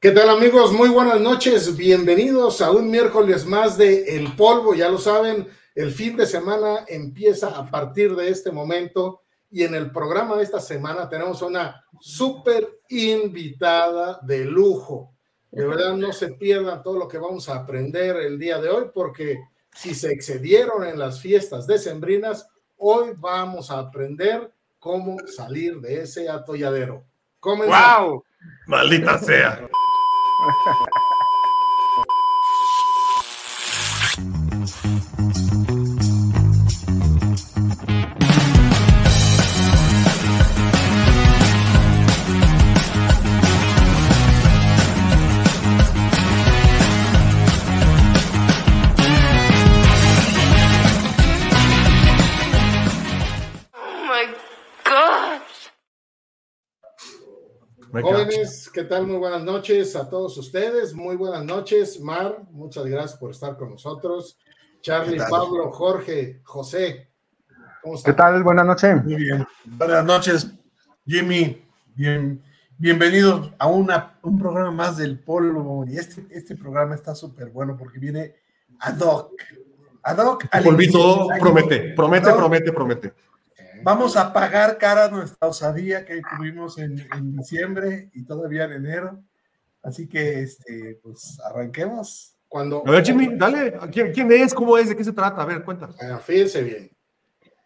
¿Qué tal amigos? Muy buenas noches. Bienvenidos a un miércoles más de El Polvo. Ya lo saben, el fin de semana empieza a partir de este momento y en el programa de esta semana tenemos una súper invitada de lujo. De verdad no se pierdan todo lo que vamos a aprender el día de hoy porque si se excedieron en las fiestas decembrinas, hoy vamos a aprender cómo salir de ese atolladero. ¡Wow! Maldita sea. Yeah. Jóvenes, ¿qué tal? Muy buenas noches a todos ustedes. Muy buenas noches, Mar. Muchas gracias por estar con nosotros. Charlie, Pablo, Jorge, José. ¿Cómo están? ¿Qué tal? Buenas noches. Muy bien. Buenas noches, Jimmy. Bien, bienvenido a una, un programa más del polvo. Y este, este programa está súper bueno porque viene ad hoc. Ad hoc. Polvito promete, promete, promete, promete. Vamos a pagar cara nuestra osadía que tuvimos en, diciembre y todavía en enero. Así que, este, pues, arranquemos. Cuando, a ver, Jimmy, dale. ¿Quién, es? ¿Cómo es? ¿De qué se trata? A ver, cuenta. fíjense bien.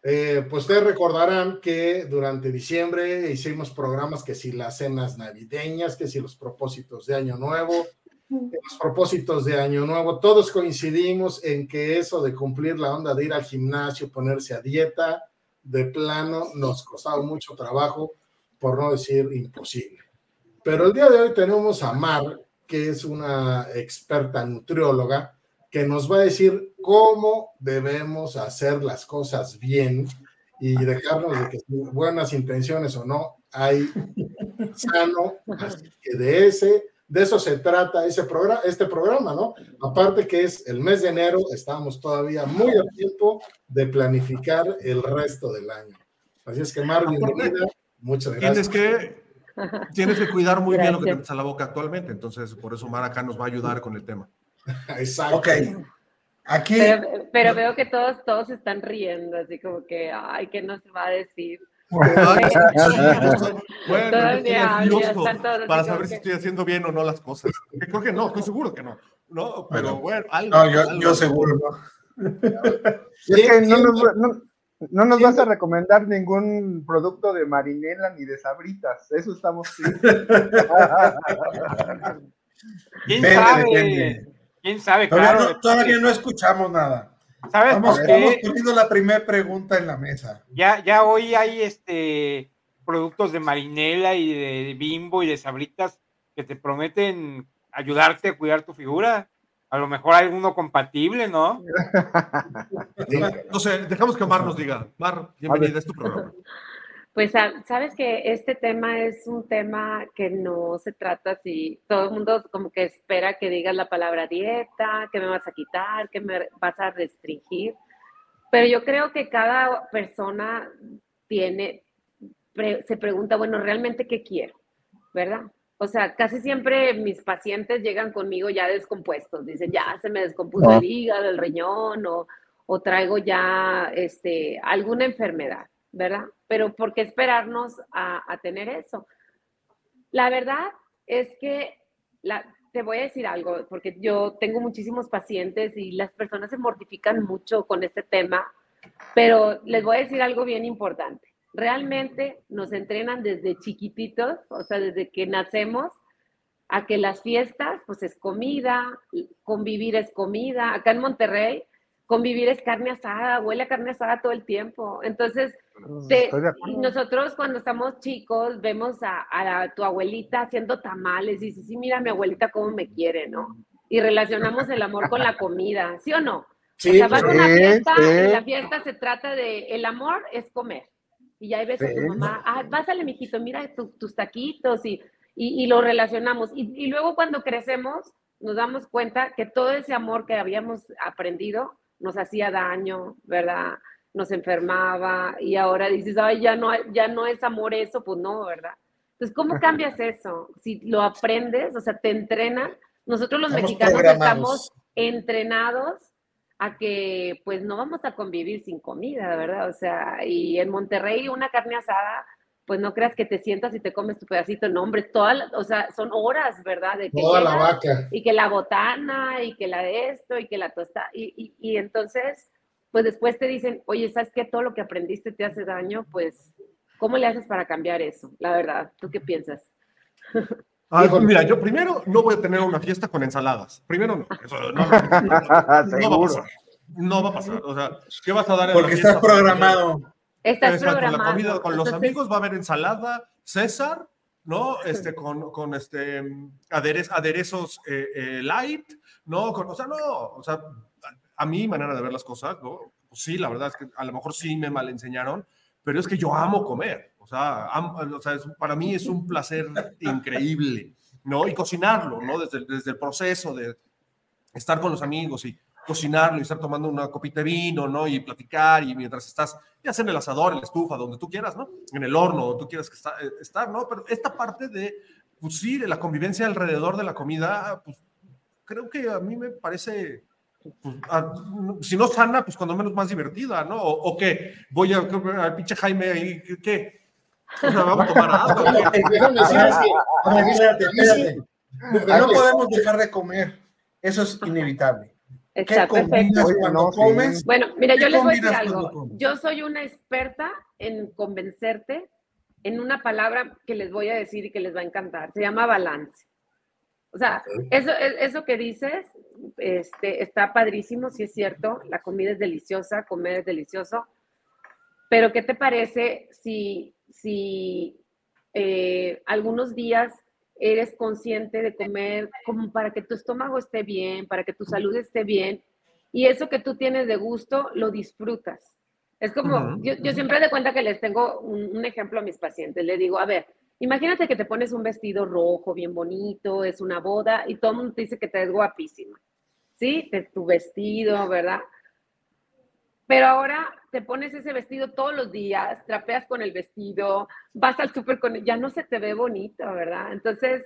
Eh, pues ustedes recordarán que durante diciembre hicimos programas que si las cenas navideñas, que si los propósitos de Año Nuevo, los propósitos de Año Nuevo, todos coincidimos en que eso de cumplir la onda de ir al gimnasio, ponerse a dieta, de plano nos costaba mucho trabajo, por no decir imposible. Pero el día de hoy tenemos a Mar, que es una experta nutrióloga, que nos va a decir cómo debemos hacer las cosas bien y dejarnos de que buenas intenciones o no, hay sano, así que de ese de eso se trata ese programa, este programa, ¿no? Aparte que es el mes de enero, estamos todavía muy a tiempo de planificar el resto del año. Así es que, Mar, bienvenida. Muchas gracias. Tienes que, tienes que cuidar muy bien lo que te metes a la boca actualmente, entonces por eso Mar acá nos va a ayudar con el tema. Exacto. Ok. Aquí. Pero, veo que todos, todos están riendo, así como que, ay, ¿qué nos va a decir? bueno, para saber si estoy haciendo bien o no las cosas. Creo que no, estoy seguro que no. No, pero bueno, algo. No, yo, seguro no. Es que no nos, no, nos vas a recomendar ningún producto de marinela ni de sabritas. Eso estamos. ¿Quién sabe? ¿Quién sabe? Claro, todavía no escuchamos nada. ¿Sabes Vamos, Hemos ponido la primera pregunta en la mesa. Ya, ya hoy hay este productos de marinela y de bimbo y de sabritas que te prometen ayudarte a cuidar tu figura. A lo mejor hay uno compatible, ¿no? no sé, dejamos que Mar nos diga. Mar, bienvenida, es tu programa. Pues sabes que este tema es un tema que no se trata si todo el mundo como que espera que digas la palabra dieta, que me vas a quitar, que me vas a restringir, pero yo creo que cada persona tiene, se pregunta, bueno, realmente qué quiero, ¿verdad? O sea, casi siempre mis pacientes llegan conmigo ya descompuestos, dicen, ya se me descompuso el hígado, el riñón o, o traigo ya este, alguna enfermedad. ¿Verdad? Pero ¿por qué esperarnos a, tener eso? La verdad es que la, te voy a decir algo, porque yo tengo muchísimos pacientes y las personas se mortifican mucho con este tema, pero les voy a decir algo bien importante. Realmente nos entrenan desde chiquititos, o sea, desde que nacemos, a que las fiestas, pues es comida, convivir es comida. Acá en Monterrey, convivir es carne asada, huele a carne asada todo el tiempo. Entonces, mm, nosotros cuando estamos chicos vemos a, tu abuelita haciendo tamales y dices, sí, mira mi abuelita cómo me quiere, ¿no? Y relacionamos el amor con la comida, ¿sí o no? Sí, o sea, vas a una fiesta y la fiesta se trata de, el amor es comer. Y ya ves a tu mamá, ah, pásale, mijito, mira tus taquitos y, y, lo relacionamos. Y, y luego cuando crecemos nos damos cuenta que todo ese amor que habíamos aprendido nos hacía daño, ¿verdad? Nos enfermaba y ahora dices, ay, ya no, ya no es amor eso, pues no, ¿verdad? Entonces, ¿cómo cambias eso? Si lo aprendes, o sea, te entrenan. Nosotros los mexicanos estamos entrenados a que pues no vamos a convivir sin comida, ¿verdad? O sea, y en Monterrey una carne asada, pues no creas que te sientas y te comes tu pedacito, no, hombre, toda, o sea, son horas, ¿verdad? De que Toda la vaca. Y que la botana, y que la de esto, y que la tosta, y, y, y entonces, pues después te dicen, oye, ¿sabes qué? Todo lo que aprendiste te hace daño, pues, ¿cómo le haces para cambiar eso? La verdad, ¿tú qué piensas? Ah, mira, yo primero no voy a tener una fiesta con ensaladas. Primero no. Eso no, no, va a pasar. No va a pasar. O sea, ¿qué vas a dar en Porque estás programado. Estás programado. Con la comida, con los amigos va a haber ensalada, César, ¿no? Este, con, con este, aderezos eh, eh, light, ¿no? o sea, no, o sea, a mi manera de ver las cosas, ¿no? Pues sí, la verdad es que a lo mejor sí me mal enseñaron, pero es que yo amo comer. O sea, para mí es un placer increíble, ¿no? Y cocinarlo, ¿no? Desde, desde el proceso de estar con los amigos y cocinarlo y estar tomando una copita de vino, ¿no? Y platicar y mientras estás, ya sea en el asador, en la estufa, donde tú quieras, ¿no? En el horno, donde tú quieras que está, eh, estar, ¿no? Pero esta parte de, pues sí, de la convivencia alrededor de la comida, pues creo que a mí me parece si no sana, pues cuando menos más divertida, ¿no? O, que voy al pinche Jaime ahí, ¿qué? vamos a tomar. No podemos dejar de comer. Eso es inevitable. Está perfecto. Cuando comes? Bueno, mira, yo les voy a decir algo. Yo soy una experta en convencerte en una palabra que les voy a decir y que les va a encantar. Se llama balance. O sea, eso, eso que dices este, está padrísimo, sí es cierto, la comida es deliciosa, comer es delicioso, pero ¿qué te parece si, si eh, algunos días eres consciente de comer como para que tu estómago esté bien, para que tu salud esté bien, y eso que tú tienes de gusto lo disfrutas? Es como, yo, yo, siempre de cuenta que les tengo un, un ejemplo a mis pacientes, le digo, a ver, Imagínate que te pones un vestido rojo, bien bonito, es una boda y todo el mundo te dice que te ves guapísima, ¿sí? De tu vestido, ¿verdad? Pero ahora te pones ese vestido todos los días, trapeas con el vestido, vas al súper con ya no se te ve bonito, ¿verdad? Entonces,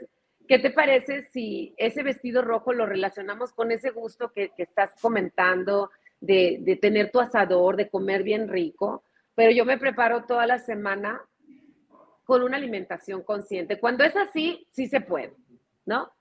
¿qué te parece si ese vestido rojo lo relacionamos con ese gusto que, estás comentando de, de tener tu asador, de comer bien rico? Pero yo me preparo toda la semana con una alimentación consciente. Cuando es así, sí se puede, ¿no?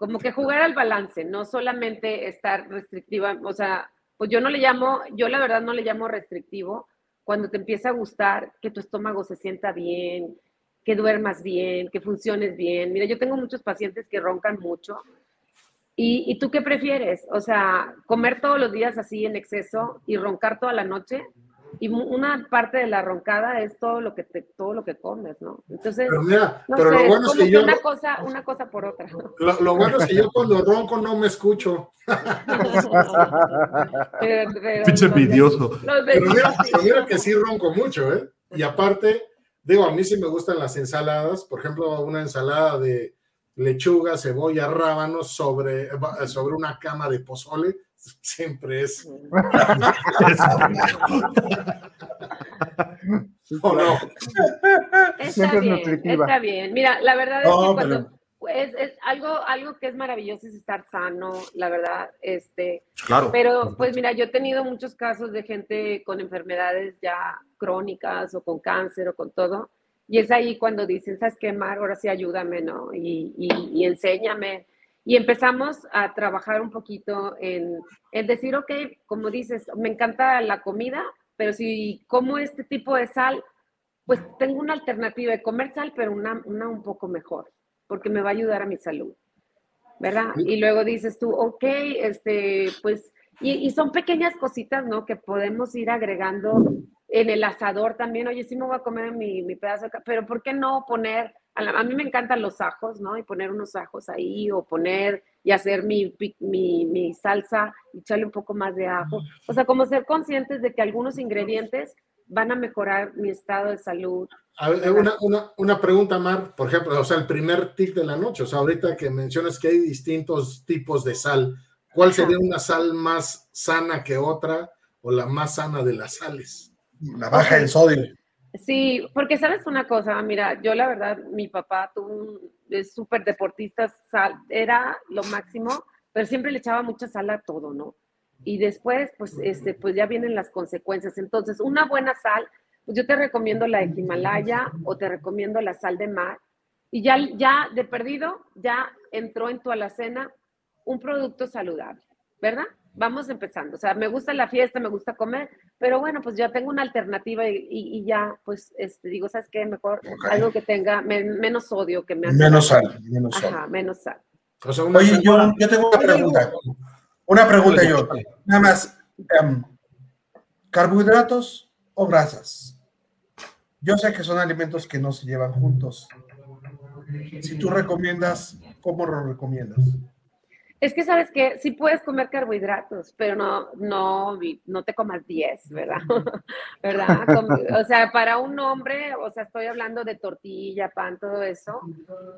Como que jugar al balance, no solamente estar restrictiva, o sea, pues yo no le llamo, yo la verdad no le llamo restrictivo cuando te empieza a gustar que tu estómago se sienta bien, que duermas bien, que funciones bien. Mira, yo tengo muchos pacientes que roncan mucho. ¿Y, ¿Y tú qué prefieres? O sea, comer todos los días así en exceso y roncar toda la noche y una parte de la roncada es todo lo que te, todo lo que comes, ¿no? Entonces, pero, mira, pero lo bueno es que, yo una cosa, una cosa por otra. Lo, bueno es que yo cuando ronco no me escucho. Pinche envidioso. Pero mira, mira que sí ronco mucho, ¿eh? Y aparte, digo, a mí sí me gustan las ensaladas, por ejemplo, una ensalada de lechuga, cebolla, rábanos sobre, sobre una cama de pozole siempre es. ¿O no? Está bien, está bien. Mira, la verdad es que cuando es, es, algo, algo que es maravilloso es estar sano, la verdad, este. Claro. Pero, pues mira, yo he tenido muchos casos de gente con enfermedades ya crónicas o con cáncer o con todo. Y es ahí cuando dicen, ¿sabes qué, Mar? Ahora sí ayúdame, ¿no? Y, y, y enséñame y empezamos a trabajar un poquito en, en, decir, ok, como dices, me encanta la comida, pero si como este tipo de sal, pues tengo una alternativa de comer sal, pero una, una un poco mejor, porque me va a ayudar a mi salud, ¿verdad? Y luego dices tú, ok, este, pues, y, y son pequeñas cositas, ¿no? Que podemos ir agregando en el asador también, oye, sí me voy a comer mi, mi pedazo de pero ¿por qué no poner a, mí me encantan los ajos, ¿no? Y poner unos ajos ahí o poner y hacer mi, mi, mi, salsa y echarle un poco más de ajo. O sea, como ser conscientes de que algunos ingredientes van a mejorar mi estado de salud. una, una, una, pregunta, Mar, por ejemplo, o sea, el primer tip de la noche, o sea, ahorita que mencionas que hay distintos tipos de sal, ¿cuál sería una sal más sana que otra o la más sana de las sales? La baja en sodio. Sí, porque sabes una cosa, mira, yo la verdad, mi papá tuvo un, súper deportista, sal, era lo máximo, pero siempre le echaba mucha sal a todo, ¿no? Y después, pues, este, pues ya vienen las consecuencias. Entonces, una buena sal, pues yo te recomiendo la de Himalaya o te recomiendo la sal de mar. Y ya, ya de perdido, ya entró en tu alacena un producto saludable, ¿verdad? Vamos empezando. O sea, me gusta la fiesta, me gusta comer, pero bueno, pues ya tengo una alternativa y, y- y ya, pues, este, digo, ¿sabes qué? Mejor algo que tenga men- menos sodio, que me hace- Menos sal, menos sal. Ajá, menos sal. O sea, una Oye, yo, yo tengo una pregunta. Una pregunta yo. Nada más. em, ¿Carbohidratos o grasas? Yo sé que son alimentos que no se llevan juntos. Si tú recomiendas, ¿cómo lo recomiendas? Es que sabes que sí puedes comer carbohidratos, pero no, no, no te comas 10, ¿verdad? ¿Verdad? O sea, para un hombre, o sea, estoy hablando de tortilla, pan, todo eso,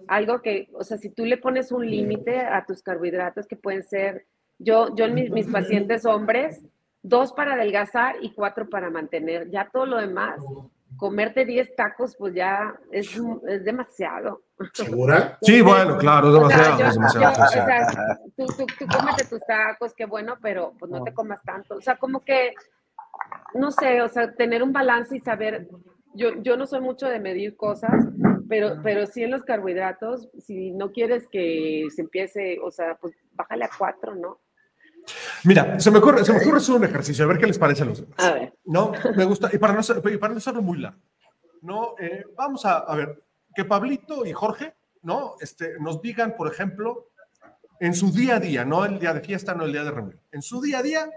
algo que, o sea, si tú le pones un límite a tus carbohidratos que pueden ser, yo, yo en mis, mis pacientes hombres, dos para adelgazar y cuatro para mantener, ya todo lo demás, comerte 10 tacos, pues ya es, es demasiado. ¿Segura? Sí, bueno, claro, es O sea, demasiado. yo- es demasiado. yo- o sea, tú, tú, tú cómete tus tacos, qué bueno, pero pues no te comas tanto. O sea, como que, no sé, o sea, tener un balance y saber, yo, yo no soy mucho de medir cosas, pero, pero sí en los carbohidratos, si no quieres que se empiece, o sea, pues bájale a cuatro, ¿no? Mira, se me ocurre, se me ocurre hacer un ejercicio, a ver qué les parece a los demás. A ver. No, me gusta, y para no, ser- y para no hacerlo muy largo, ¿no? Eh, vamos a, a ver, que Pablito y Jorge, ¿no? Este, nos digan, por ejemplo, en su día a día, no el día de fiesta, no el día de reunión, en su día a día,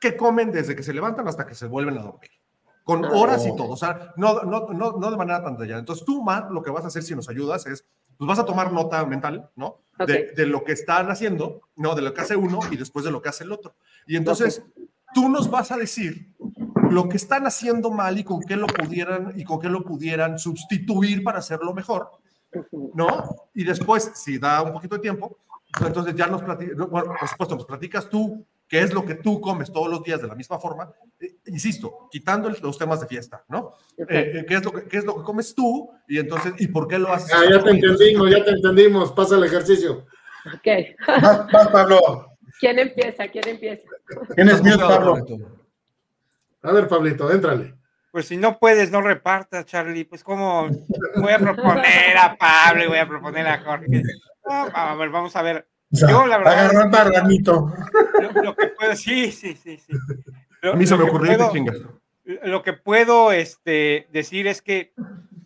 ¿qué comen desde que se levantan hasta que se vuelven a dormir? Con horas y todo, o sea, no, no, no, no de manera tan detallada. Entonces, tú, Matt, lo que vas a hacer si nos ayudas es, pues vas a tomar nota mental, ¿no? De, lo que están haciendo, ¿no? De lo que hace uno y después de lo que hace el otro. Y entonces, tú nos vas a decir lo que están haciendo mal y con qué lo pudieran y con qué lo pudieran sustituir para hacerlo mejor. ¿no? Y después, si da un poquito de tiempo, pues entonces ya nos platicas, bueno, por supuesto, nos platicas tú qué es lo que tú comes todos los días de la misma forma, Eh, insisto, quitando los temas de fiesta, ¿no? Eh, eh, ¿qué, es lo que, ¿Qué es lo que comes tú? Y entonces, ¿y por qué lo haces? Ah, ya te entendimos, ya te entendimos. Pasa el ejercicio. Ok. Vas, vas, Pablo. ¿Quién empieza? ¿Quién empieza? Tienes mute, Pablo. A ver, Pablito, éntrale. Pues si no puedes, no repartas, Charlie. Pues como voy a proponer a Pablo y voy a proponer a Jorge. No, a ver, vamos a ver. Sea, Yo, la verdad, marranito. Lo, lo que puedo, sí, sí, sí, sí. Lo- A mí se me ocurrió puedo-. Lo que puedo este, decir es que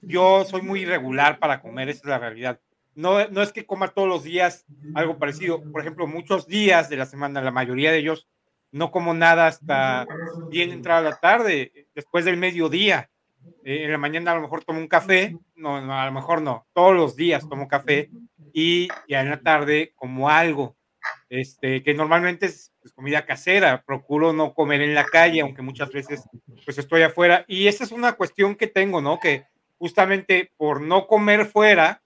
yo soy muy irregular para comer, esa es la realidad. No, no es que coma todos los días algo parecido. Por ejemplo, muchos días de la semana, la mayoría de ellos, no como nada hasta bien entrada la tarde, después del mediodía. Eh, en la mañana a lo mejor tomo un café, no, no, a lo mejor no, todos los días tomo café y ya en la tarde como algo, este, que normalmente es pues, comida casera, procuro no comer en la calle, aunque muchas veces pues estoy afuera. Y esa es una cuestión que tengo, ¿no? Que justamente por no comer fuera,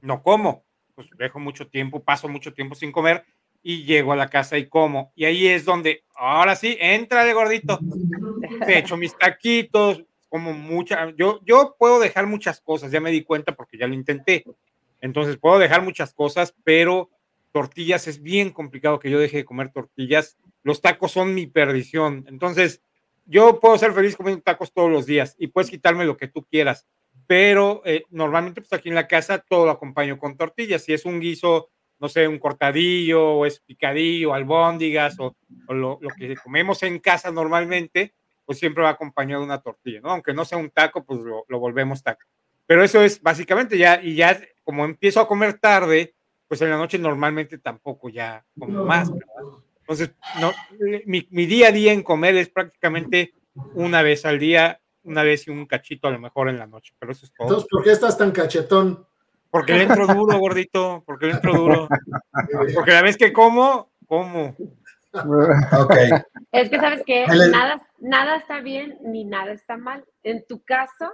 no como, pues dejo mucho tiempo, paso mucho tiempo sin comer y llego a la casa y como. Y ahí es donde, ahora sí, entra de gordito. Echo mis taquitos, como mucha, yo, yo puedo dejar muchas cosas, ya me di cuenta porque ya lo intenté. Entonces puedo dejar muchas cosas, pero tortillas es bien complicado que yo deje de comer tortillas. Los tacos son mi perdición. Entonces, yo puedo ser feliz comiendo tacos todos los días y puedes quitarme lo que tú quieras, pero eh, normalmente pues aquí en la casa todo lo acompaño con tortillas. Si es un guiso, no sé, un cortadillo o es picadillo, albóndigas o, lo, lo que comemos en casa normalmente, pues siempre va acompañado de una tortilla, ¿no? Aunque no sea un taco, pues lo, lo volvemos taco. Pero eso es básicamente ya, y ya como empiezo a comer tarde, pues en la noche normalmente tampoco ya como más, ¿verdad? Entonces, no, mi, mi día a día en comer es prácticamente una vez al día, una vez y un cachito a lo mejor en la noche, pero eso es todo. Entonces, ¿por qué estás tan cachetón? Porque le entro duro, gordito, porque le entro duro. Porque la vez que como, como. Ok. Es que sabes que nada, nada está bien ni nada está mal. En tu caso,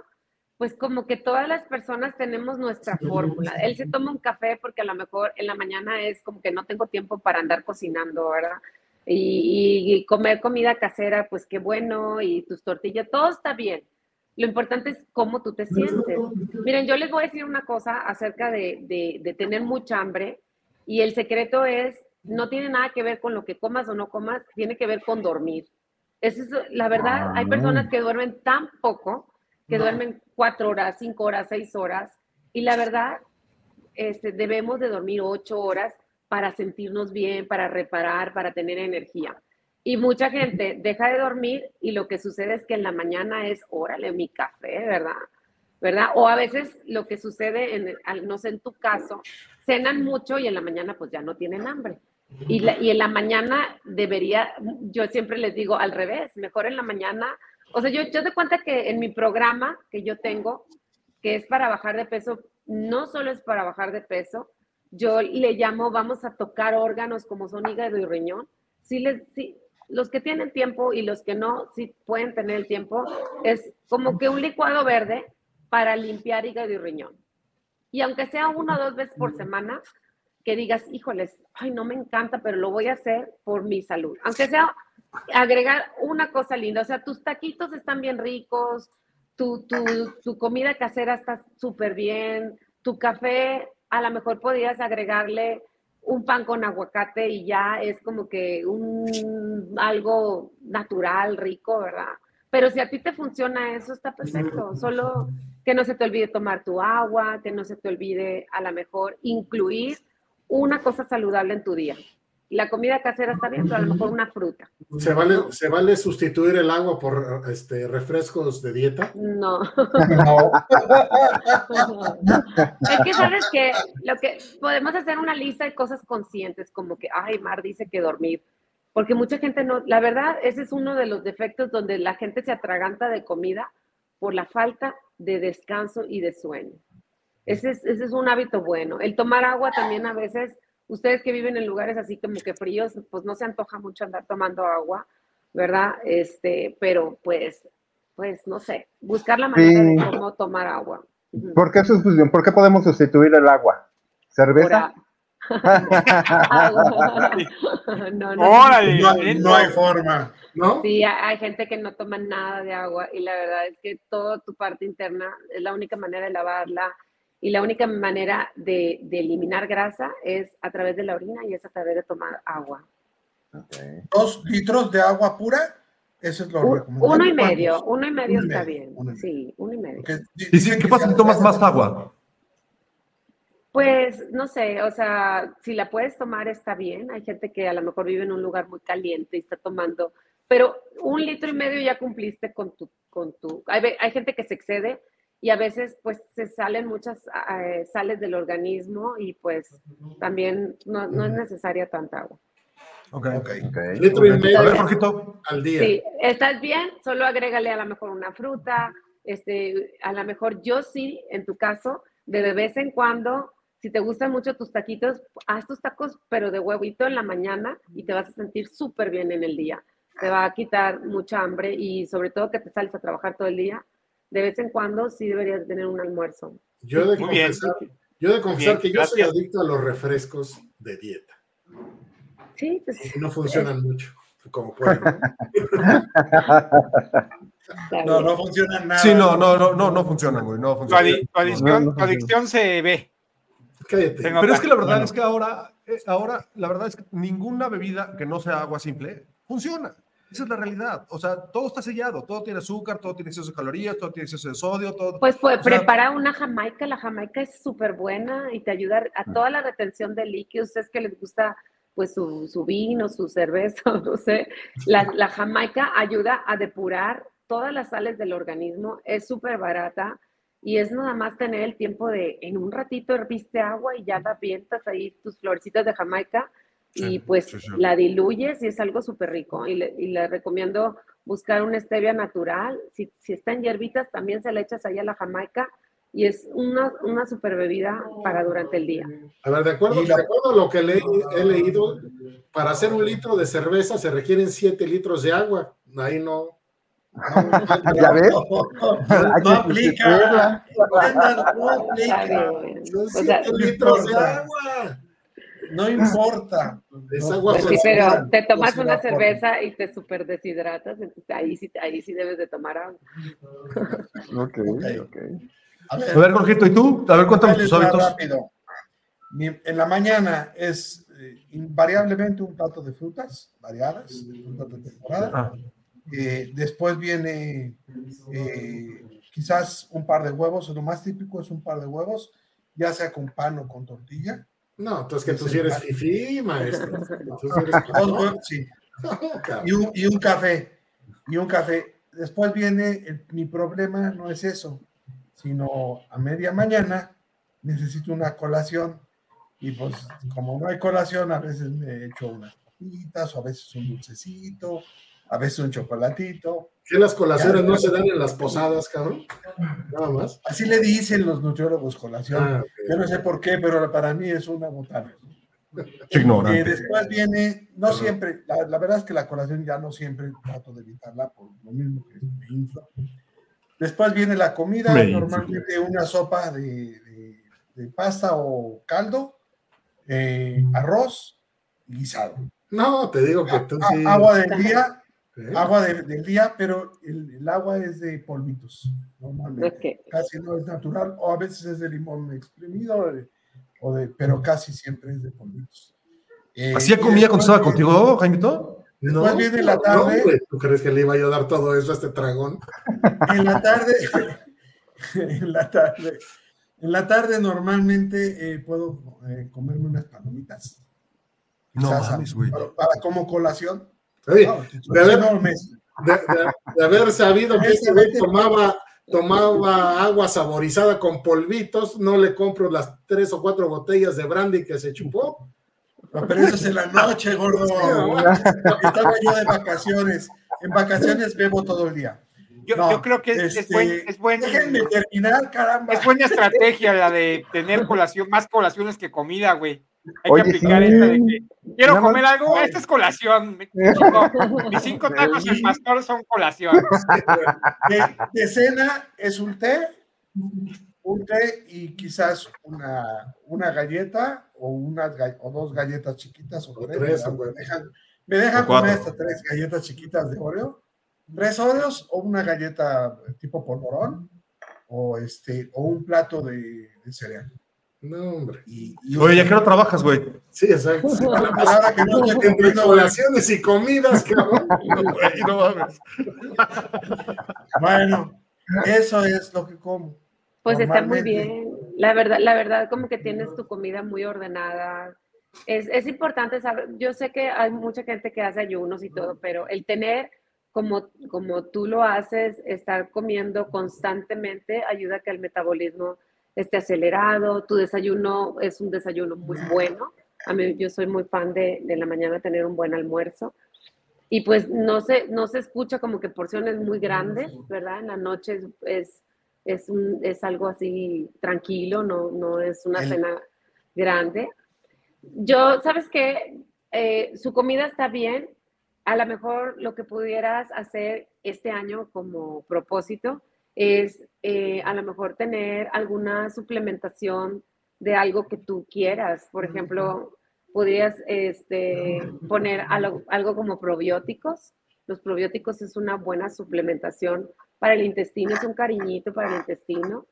pues como que todas las personas tenemos nuestra fórmula. Él se toma un café porque a lo mejor en la mañana es como que no tengo tiempo para andar cocinando, ¿verdad? Y, comer comida casera, pues qué bueno, y tus tortillas, todo está bien. Lo importante es cómo tú te sientes. Miren, yo les voy a decir una cosa acerca de, de, de tener mucha hambre y el secreto es, no tiene nada que ver con lo que comas o no comas, tiene que ver con dormir. Eso es, la verdad, hay personas que duermen tan poco, que duermen cuatro horas, cinco horas, seis horas, y la verdad, este, debemos de dormir ocho horas para sentirnos bien, para reparar, para tener energía. Y mucha gente deja de dormir y lo que sucede es que en la mañana es, órale, mi café, ¿verdad? ¿Verdad? O a veces lo que sucede, en, no sé, en tu caso, cenan mucho y en la mañana pues ya no tienen hambre. Y, y en la mañana debería, yo siempre les digo al revés, mejor en la mañana. O sea, yo, yo te cuenta que en mi programa que yo tengo, que es para bajar de peso, no solo es para bajar de peso, yo le llamo, vamos a tocar órganos como son hígado y riñón. Sí, les, sí, los que tienen tiempo y los que no, sí pueden tener el tiempo, es como que un licuado verde para limpiar hígado y riñón. Y aunque sea una o dos veces por semana, que digas, híjoles, ay, no me encanta, pero lo voy a hacer por mi salud. Aunque sea agregar una cosa linda, o sea, tus taquitos están bien ricos, tu, tu, tu comida casera está súper bien, tu café, a lo mejor podías agregarle un pan con aguacate y ya es como que un algo natural, rico, ¿verdad? Pero si a ti te funciona eso, está perfecto. Solo que no se te olvide tomar tu agua, que no se te olvide a lo mejor incluir una cosa saludable en tu día la comida casera está bien, pero a lo mejor una fruta. ¿Se vale, ¿se vale sustituir el agua por este, refrescos de dieta? No. no. es que sabes que lo que podemos hacer una lista de cosas conscientes, como que, ay, Mar dice que dormir. Porque mucha gente no, la verdad, ese es uno de los defectos donde la gente se atraganta de comida por la falta de descanso y de sueño. Ese es, ese es un hábito bueno. El tomar agua también a veces ustedes que viven en lugares así como que fríos, pues no se antoja mucho andar tomando agua, ¿verdad? Este, pero pues, pues no sé, buscar la manera de cómo tomar agua. ¿Por qué sustitución? ¿Por qué podemos sustituir el agua? ¿Cerveza? no, no, no, hay forma, ¿no? Sí, hay gente que no toma nada de agua y la verdad es que toda tu parte interna es la única manera de lavarla, y la única manera de, eliminar grasa es a través de la orina y es a través de tomar agua. ¿Dos litros de agua pura? Eso es lo recomendable. Uno y medio, uno y medio está bien. Sí, uno y medio. ¿Y qué pasa si tomas más agua? Pues no sé, o sea, si la puedes tomar está bien. Hay gente que a lo mejor vive en un lugar muy caliente y está tomando, pero un litro y medio ya cumpliste con tu, con tu. Hay, hay gente que se excede, y a veces pues se salen muchas eh, sales del organismo y pues también no, es necesaria tanta agua. Ok, ok. okay. Litro y medio al día. Sí, estás bien, solo agrégale a lo mejor una fruta, este, a lo mejor yo sí, en tu caso, de vez en cuando, si te gustan mucho tus taquitos, haz tus tacos, pero de huevito en la mañana y te vas a sentir súper bien en el día. Te va a quitar mucha hambre y sobre todo que te sales a trabajar todo el día de vez en cuando sí deberías tener un almuerzo. Yo de confesar, yo de confesar que yo soy adicto a los refrescos de dieta. Sí, pues. Y no funcionan mucho, como pueden. no, no funcionan nada. Sí, no, no, no, no, no funcionan, güey. No. Tu, adicción, tu adicción se ve. Pero es que la verdad es que ahora, eh, ahora, la verdad es que ninguna bebida que no sea agua simple funciona. Esa es la realidad. O sea, todo está sellado, todo tiene azúcar, todo tiene exceso de calorías, todo tiene exceso de sodio, todo. Pues, pues prepara una jamaica, la jamaica es súper buena y te ayuda a mm. toda la retención de líquidos. Es que les gusta pues su, su vino, su cerveza, no sé. La, la, jamaica ayuda a depurar todas las sales del organismo, es súper barata y es nada más tener el tiempo de en un ratito herviste agua y ya la avientas ahí tus florecitas de jamaica y pues la diluyes y es algo súper rico. Y le, recomiendo buscar una stevia natural. Si, si está en hierbitas, también se le echas ahí a la jamaica y es una, una super bebida para durante el día. A ver, de acuerdo, de acuerdo a lo que le, he leído, para hacer un litro de cerveza se requieren 7 litros de agua. Ahí no. ¿Ya ves? No, aplica. No aplica. Son 7 litros de agua. No importa. Es agua Pues sí, pero te tomas una cerveza y te súper deshidratas, entonces ahí sí, ahí sí debes de tomar agua. Ok, Ok. A A ver, ver, Jorgito, ¿y tú? A ver, cuéntame tus hábitos. rápido. En la mañana es eh, invariablemente un plato de frutas variadas, de frutas de temporada. Ah, Eh, después viene eh, quizás un par de huevos, lo más típico es un par de huevos, ya sea con pan o con tortilla. No, entonces que tú sí eres fifí, maestro. Tú sí eres cabrón. y un, y un café. Y un café. Después viene, el- mi problema no es eso, sino a media mañana necesito una colación. Y pues como no hay colación, a veces me echo unas papitas, o a veces un dulcecito, a veces un chocolatito. ¿Que las colaciones no se dan en las posadas, cabrón? Nada más. Así le dicen los nutriólogos colación. Ah, ok. Yo no sé por qué, pero para mí es una botana. qué Eh, ignorante. después viene, no siempre, la, la verdad es que la colación ya no siempre trato de evitarla por lo mismo que me infla. Después viene la comida, Me infla. normalmente una sopa de, de- de pasta o caldo, eh, arroz y guisado. No, te digo que tú A- sí. Agua del día, ¿eh? agua de- del día, pero el, el agua es de polvitos, normalmente. Ok. Casi no es natural, o a veces es de limón exprimido, o de- o de, pero casi siempre es de polvitos. Eh, ¿Hacía comida cuando estaba contigo, Jaimito? No, Después viene la no, tarde. güey, ¿Tú crees que le iba yo a dar todo eso a este dragón? En la tarde, en la tarde, en la tarde normalmente eh, puedo eh, comerme unas palomitas. No mames, güey. para, para como colación. Oye, de haber- no, me- de, de- de haber sabido que ese güey tomaba, tomaba agua saborizada con polvitos, no le compro las tres o cuatro botellas de brandy que se chupó. no, pero eso es en la noche, gordo. Estaba yo de vacaciones. En vacaciones bebo todo el día. Yo, No, yo creo que es, es este, buen- es buen- Déjenme terminar, caramba. es buena estrategia la de tener colación, más colaciones que comida, güey. Hay Oye, que aplicar sí. esta de que quiero comer algo, esta es colación. Mis cinco tacos al pastor son colación. De, de cena es un té, un té y quizás una, una galleta o, unas, o dos galletas chiquitas o O tres. me, dejan, me dejan comer hasta tres galletas chiquitas de Oreo, tres Oreos o una galleta tipo polvorón o, este, o un plato de, de cereal. No, hombre. Y, y Oye, ¿ya qué hora trabajas, güey? Sí, exacto. la palabra que no estoy Entre cumpliendo, colaciones y comidas, cabrón. Güey, no mames. Bueno, eso es lo que como. Pues está muy bien. La verdad, la verdad, como que tienes tu comida muy ordenada. Es, es importante saber, yo sé que hay mucha gente que hace ayunos y todo, pero el tener, como, como tú lo haces, estar comiendo constantemente ayuda a que el metabolismo esté acelerado. Tu desayuno es un desayuno muy bueno. A mí, yo soy muy fan de, de la mañana tener un buen almuerzo. Y pues no se, no se escucha como que porciones muy grandes, ¿verdad? En la noche es, es, es, un- es algo así tranquilo, no, no es una El- cena grande. Yo, ¿sabes qué? Eh, su comida está bien. A lo mejor lo que pudieras hacer este año como propósito es eh, a lo mejor tener alguna suplementación de algo que tú quieras. Por ejemplo, podrías este, poner algo, algo como probióticos. Los probióticos es una buena suplementación para el intestino, es un cariñito para el intestino.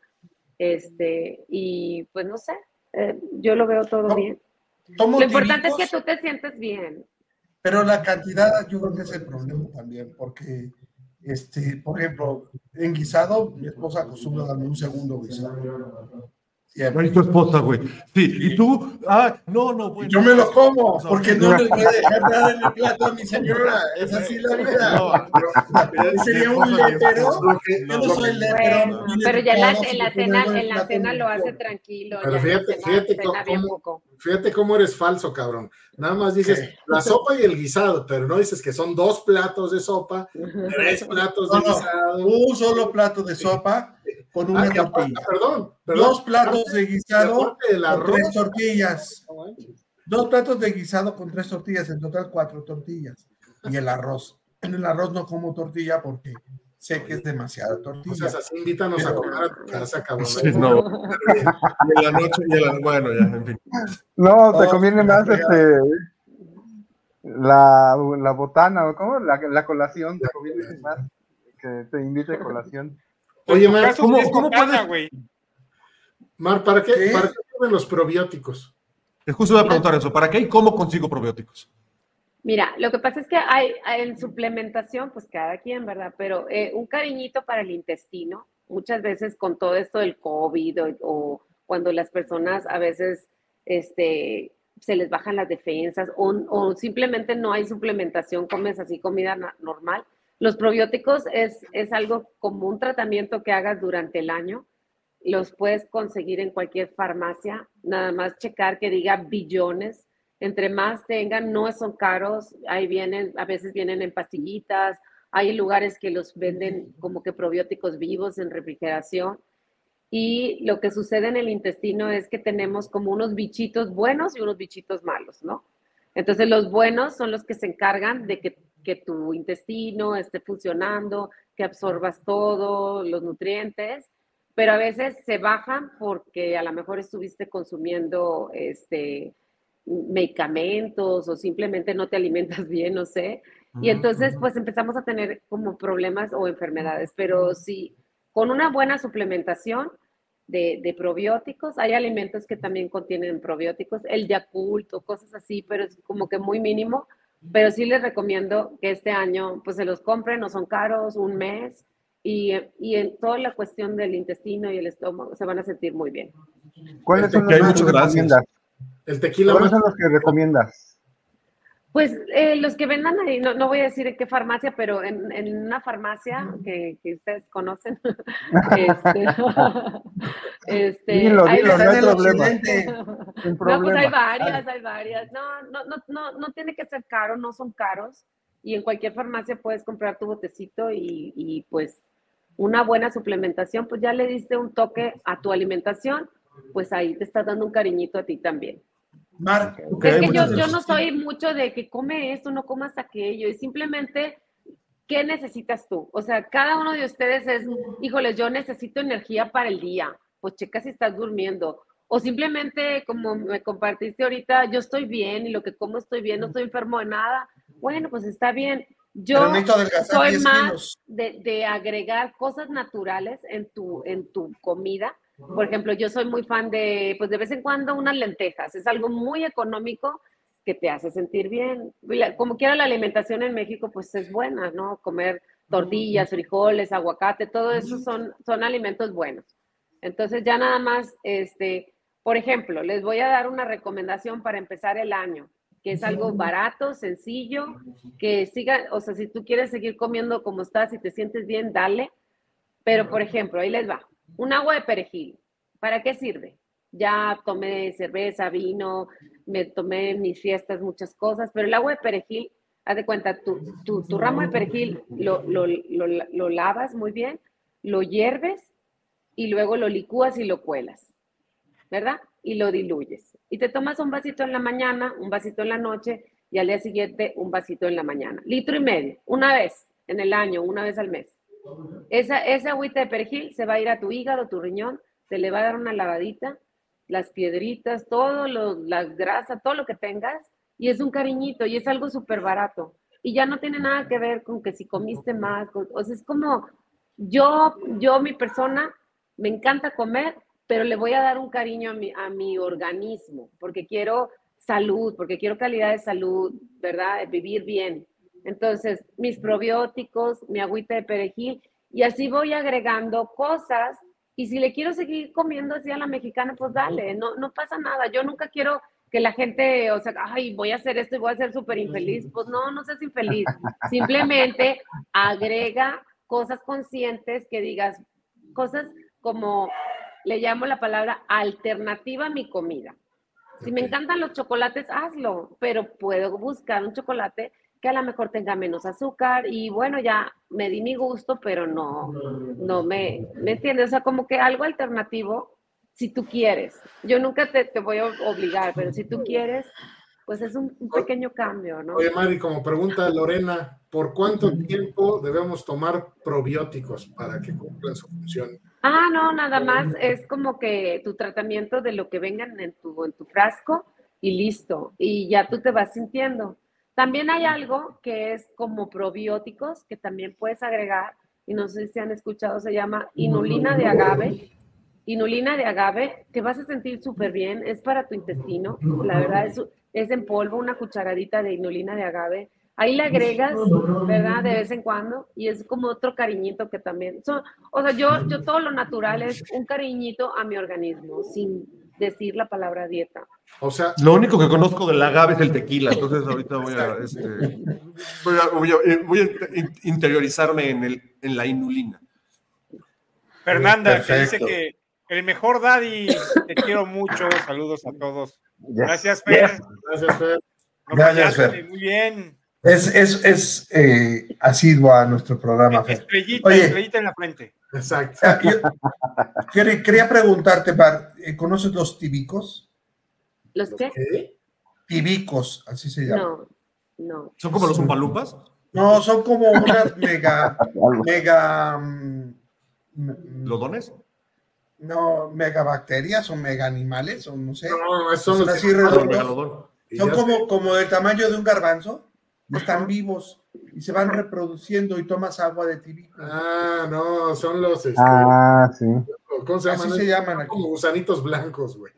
Este, y pues no sé, eh, yo lo veo todo No, bien. Lo importante es que tú te sientes bien. Pero la cantidad, yo creo que es el problema también, porque, este, por ejemplo, en guisado, mi esposa acostumbra darme un segundo guisado. Ay, tu esposa, güey. Sí, y tú, ah, no, no, bueno. Yo me lo como, porque no le voy a dejar nada en el plato a mi señora. Es así la vida. Sería un lepero. Yo no soy bien pero ya en la, cena, en la cena lo hace tranquilo. Pero fíjate, cena- fíjate cómo-. Fíjate cómo eres falso, cabrón. Nada más dices ¿Qué? la sopa y el guisado, pero no dices que son dos platos de sopa, tres platos de No, no. guisado. Un solo plato de sopa con una Ah, tortilla. perdón, perdón. Dos platos de guisado con tres tortillas. Dos platos de guisado con tres tortillas, en total cuatro tortillas. Y el arroz. En el arroz no como tortilla porque sé que es demasiada O tortilla. sea, así invítanos a comer a tu casa, cabrón. Sí, no. Y en la noche, y en la- bueno, ya, en fin. No, te Oh, conviene más este la, la botana, ¿o ¿cómo? La, la colación te conviene más que te invite a colación. Oye, Mar, ¿cómo- es cómo puedes- güey. Mar, ¿para qué, ¿Qué? ¿para qué sirven los probióticos? Justo iba a preguntar eso. ¿Para qué y cómo consigo probióticos? Mira, lo que pasa es que hay, hay en suplementación, pues cada quien, ¿verdad? Pero eh, un cariñito para el intestino, muchas veces con todo esto del COVID o, o cuando las personas a veces este, se les bajan las defensas o, o simplemente no hay suplementación, comes así comida normal. Los probióticos es, es algo como un tratamiento que hagas durante el año. Los puedes conseguir en cualquier farmacia, nada más checar que diga billones entre más tengan, no son caros, ahí vienen, a veces vienen en pastillitas, hay lugares que los venden como que probióticos vivos en refrigeración. Y lo que sucede en el intestino es que tenemos como unos bichitos buenos y unos bichitos malos, ¿no? Entonces los buenos son los que se encargan de que, que tu intestino esté funcionando, que absorbas todo, los nutrientes, pero a veces se bajan porque a lo mejor estuviste consumiendo este, medicamentos o simplemente no te alimentas bien, no sé. Y entonces pues empezamos a tener como problemas o enfermedades, pero sí, con una buena suplementación de, de probióticos, hay alimentos que también contienen probióticos, el Yakult o cosas así, pero es como que muy mínimo, pero sí les recomiendo que este año pues se los compren, no son caros, un mes, y, y en toda la cuestión del intestino y el estómago se van a sentir muy bien. ¿Cuáles son Ok, los que recomiendas? El tequila ¿Cuáles son los que recomiendas? Pues eh, los que vendan ahí, no, no voy a decir en qué farmacia, pero en, en una farmacia que, que ustedes conocen, este, este, Dilo, hay- dilo, no hay en el problema. No, pues hay varias, hay varias. No, no, no, no, no tiene que ser caro, no son caros. Y en cualquier farmacia puedes comprar tu botecito y, y pues una buena suplementación, pues ya le diste un toque a tu alimentación, pues ahí te estás dando un cariñito a ti también. Es que yo, yo no soy mucho de que come esto, no comas aquello, y simplemente, ¿qué necesitas tú? O sea, cada uno de ustedes es, híjoles, yo necesito energía para el día, pues checa si estás durmiendo. O simplemente, como me compartiste ahorita, yo estoy bien y lo que como estoy bien, no estoy enfermo de nada. Bueno, pues está bien. Yo soy 10 más de, de agregar cosas naturales en tu, en tu comida. Por ejemplo, yo soy muy fan de, pues de vez en cuando unas lentejas. Es algo muy económico que te hace sentir bien. Como quiera la alimentación en México, pues es buena, ¿no? Comer tortillas, frijoles, aguacate, todo eso son, son alimentos buenos. Entonces ya nada más, este, por ejemplo, les voy a dar una recomendación para empezar el año, que es algo barato, sencillo, que siga, o sea, si tú quieres seguir comiendo como estás y te sientes bien, dale. Pero, por ejemplo, ahí les va. Un agua de perejil. ¿Para qué sirve? Ya tomé cerveza, vino, me tomé en mis fiestas muchas cosas, pero el agua de perejil, haz de cuenta, tu, tu, tu ramo de perejil lo, lo, lo, lo lavas muy bien, lo hierves y luego lo licúas y lo cuelas, ¿verdad? Y lo diluyes. Y te tomas un vasito en la mañana, un vasito en la noche y al día siguiente un vasito en la mañana. Litro y medio, una vez en el año, una vez al mes. Esa, esa agüita de perejil se va a ir a tu hígado, tu riñón, te le va a dar una lavadita, las piedritas, todo, lo, la grasa, todo lo que tengas, y es un cariñito y es algo súper barato. Y ya no tiene nada que ver con que si comiste más, o sea, es como yo, yo, mi persona, me encanta comer, pero le voy a dar un cariño a mi, a mi organismo, porque quiero salud, porque quiero calidad de salud, ¿verdad? Vivir bien. Entonces, mis probióticos, mi agüita de perejil, y así voy agregando cosas. Y si le quiero seguir comiendo así a la mexicana, pues dale, no, no pasa nada. Yo nunca quiero que la gente, o sea, ay, voy a hacer esto y voy a ser súper infeliz. Pues no, no seas infeliz. Simplemente agrega cosas conscientes que digas, cosas como, le llamo la palabra alternativa a mi comida. Si me encantan los chocolates, hazlo, pero puedo buscar un chocolate que a lo mejor tenga menos azúcar y bueno, ya me di mi gusto, pero no, no me, ¿me entiendes? O sea, como que algo alternativo, si tú quieres. Yo nunca te, te voy a obligar, pero si tú quieres, pues es un, un pequeño cambio, ¿no? Oye, Mari, como pregunta Lorena, ¿por cuánto tiempo debemos tomar probióticos para que cumplan su función? Ah, no, nada más es como que tu tratamiento de lo que vengan en tu, en tu frasco y listo. Y ya tú te vas sintiendo. También hay algo que es como probióticos que también puedes agregar, y no sé si han escuchado, se llama inulina de agave. Inulina de agave, te vas a sentir súper bien, es para tu intestino, la verdad es, es en polvo, una cucharadita de inulina de agave. Ahí le agregas, ¿verdad? De vez en cuando, y es como otro cariñito que también. son- o sea, yo, yo todo lo natural es un cariñito a mi organismo, sin decir la palabra dieta. O sea, Lo único que conozco del agave es el tequila, entonces ahorita voy a, este, voy a, voy a- voy a in- interiorizarme en, el, en la inulina. Fernanda, que dice que el mejor daddy, te quiero mucho, saludos a todos. Gracias, Fer. gracias, Fer. No Gracias, fallaste, Fer. Muy bien. Es, es, es eh, asidua a nuestro programa, Fer. Estrellita, Oye. estrellita en la frente. Exacto. Ah, yo quería, preguntarte, Bar, ¿eh, ¿conoces los tibicos? ¿Los qué? Tibicos, así se llama. No, no. ¿Son como los umpalumpas? No, son como unas mega, mega, mm, mm, ¿Los dones? no, megabacterias o mega animales, o no sé. No, son Son los así que- redondos. Son como, como del tamaño de un garbanzo, están vivos y se van reproduciendo y tomas agua de tibico. Ah, no, son los, este, Ah, sí. ¿cómo se llaman? Así se llaman aquí. Como gusanitos blancos, güey.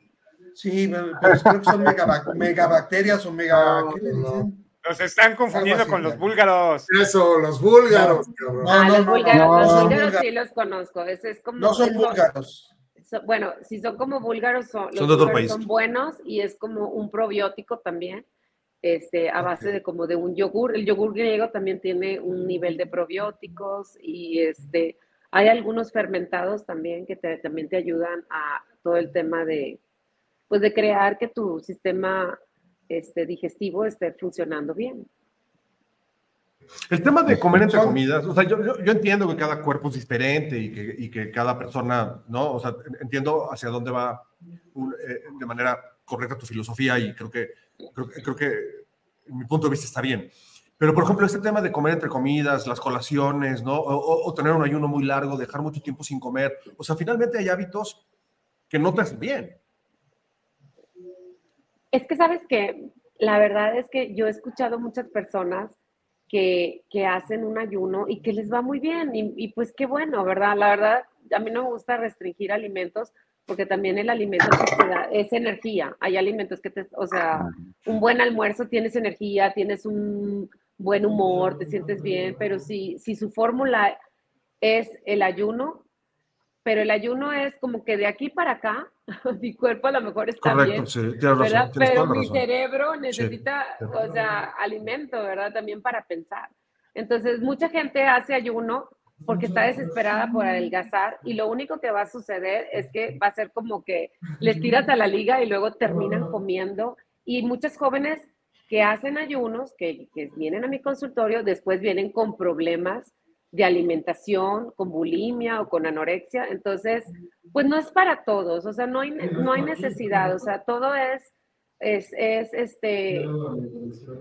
Sí, pero, pero creo que son megabac- megabacterias o mega. No, ¿Qué le no. dicen? Los están confundiendo con los búlgaros. Eso, los búlgaros, cabrón. No, ah, no, los búlgaros, no, los no, búlgaros búlgaros. sí los conozco. Ese es como, No son eso- búlgaros. so- bueno, si son como búlgaros, son, los Son de otro búlgaros país. son buenos y es como un probiótico también, este, a base de como de un yogur. El yogur griego también tiene un nivel de probióticos y este, hay algunos fermentados también que te- también te ayudan a todo el tema de, pues de crear que tu sistema este, digestivo esté funcionando bien. El tema de comer entre comidas, o sea, yo, yo, yo entiendo que cada cuerpo es diferente y que, y que cada persona, ¿no? O sea, entiendo hacia dónde va un- eh, de manera correcta tu filosofía y creo que, creo, creo que mi punto de vista está bien. Pero, por ejemplo, este tema de comer entre comidas, las colaciones, ¿no? O, o- o tener un ayuno muy largo, dejar mucho tiempo sin comer. O sea, finalmente hay hábitos que no te hacen bien. Es que sabes que la verdad es que yo he escuchado muchas personas que, que hacen un ayuno y que les va muy bien y, y pues qué bueno, ¿verdad? La verdad, a mí no me gusta restringir alimentos porque también el alimento te da- es energía. Hay alimentos que te, o sea, un buen almuerzo tienes energía, tienes un buen humor, te sientes bien, pero si, si su fórmula es el ayuno, pero el ayuno es como que de aquí para acá, mi cuerpo a lo mejor está bien, Correcto, sí, tienes ¿verdad? razón. Tienes Pero mi razón. cerebro necesita, sí. o sea, alimento, ¿verdad? También para pensar. Entonces, mucha gente hace ayuno porque está desesperada por adelgazar y lo único que va a suceder es que va a ser como que les tiras a la liga y luego terminan comiendo. Y muchas jóvenes que hacen ayunos, que, que vienen a mi consultorio, después vienen con problemas de alimentación, con bulimia o con anorexia. Entonces, pues no es para todos, o sea, no hay, no hay necesidad, o sea, todo es, es, es, este,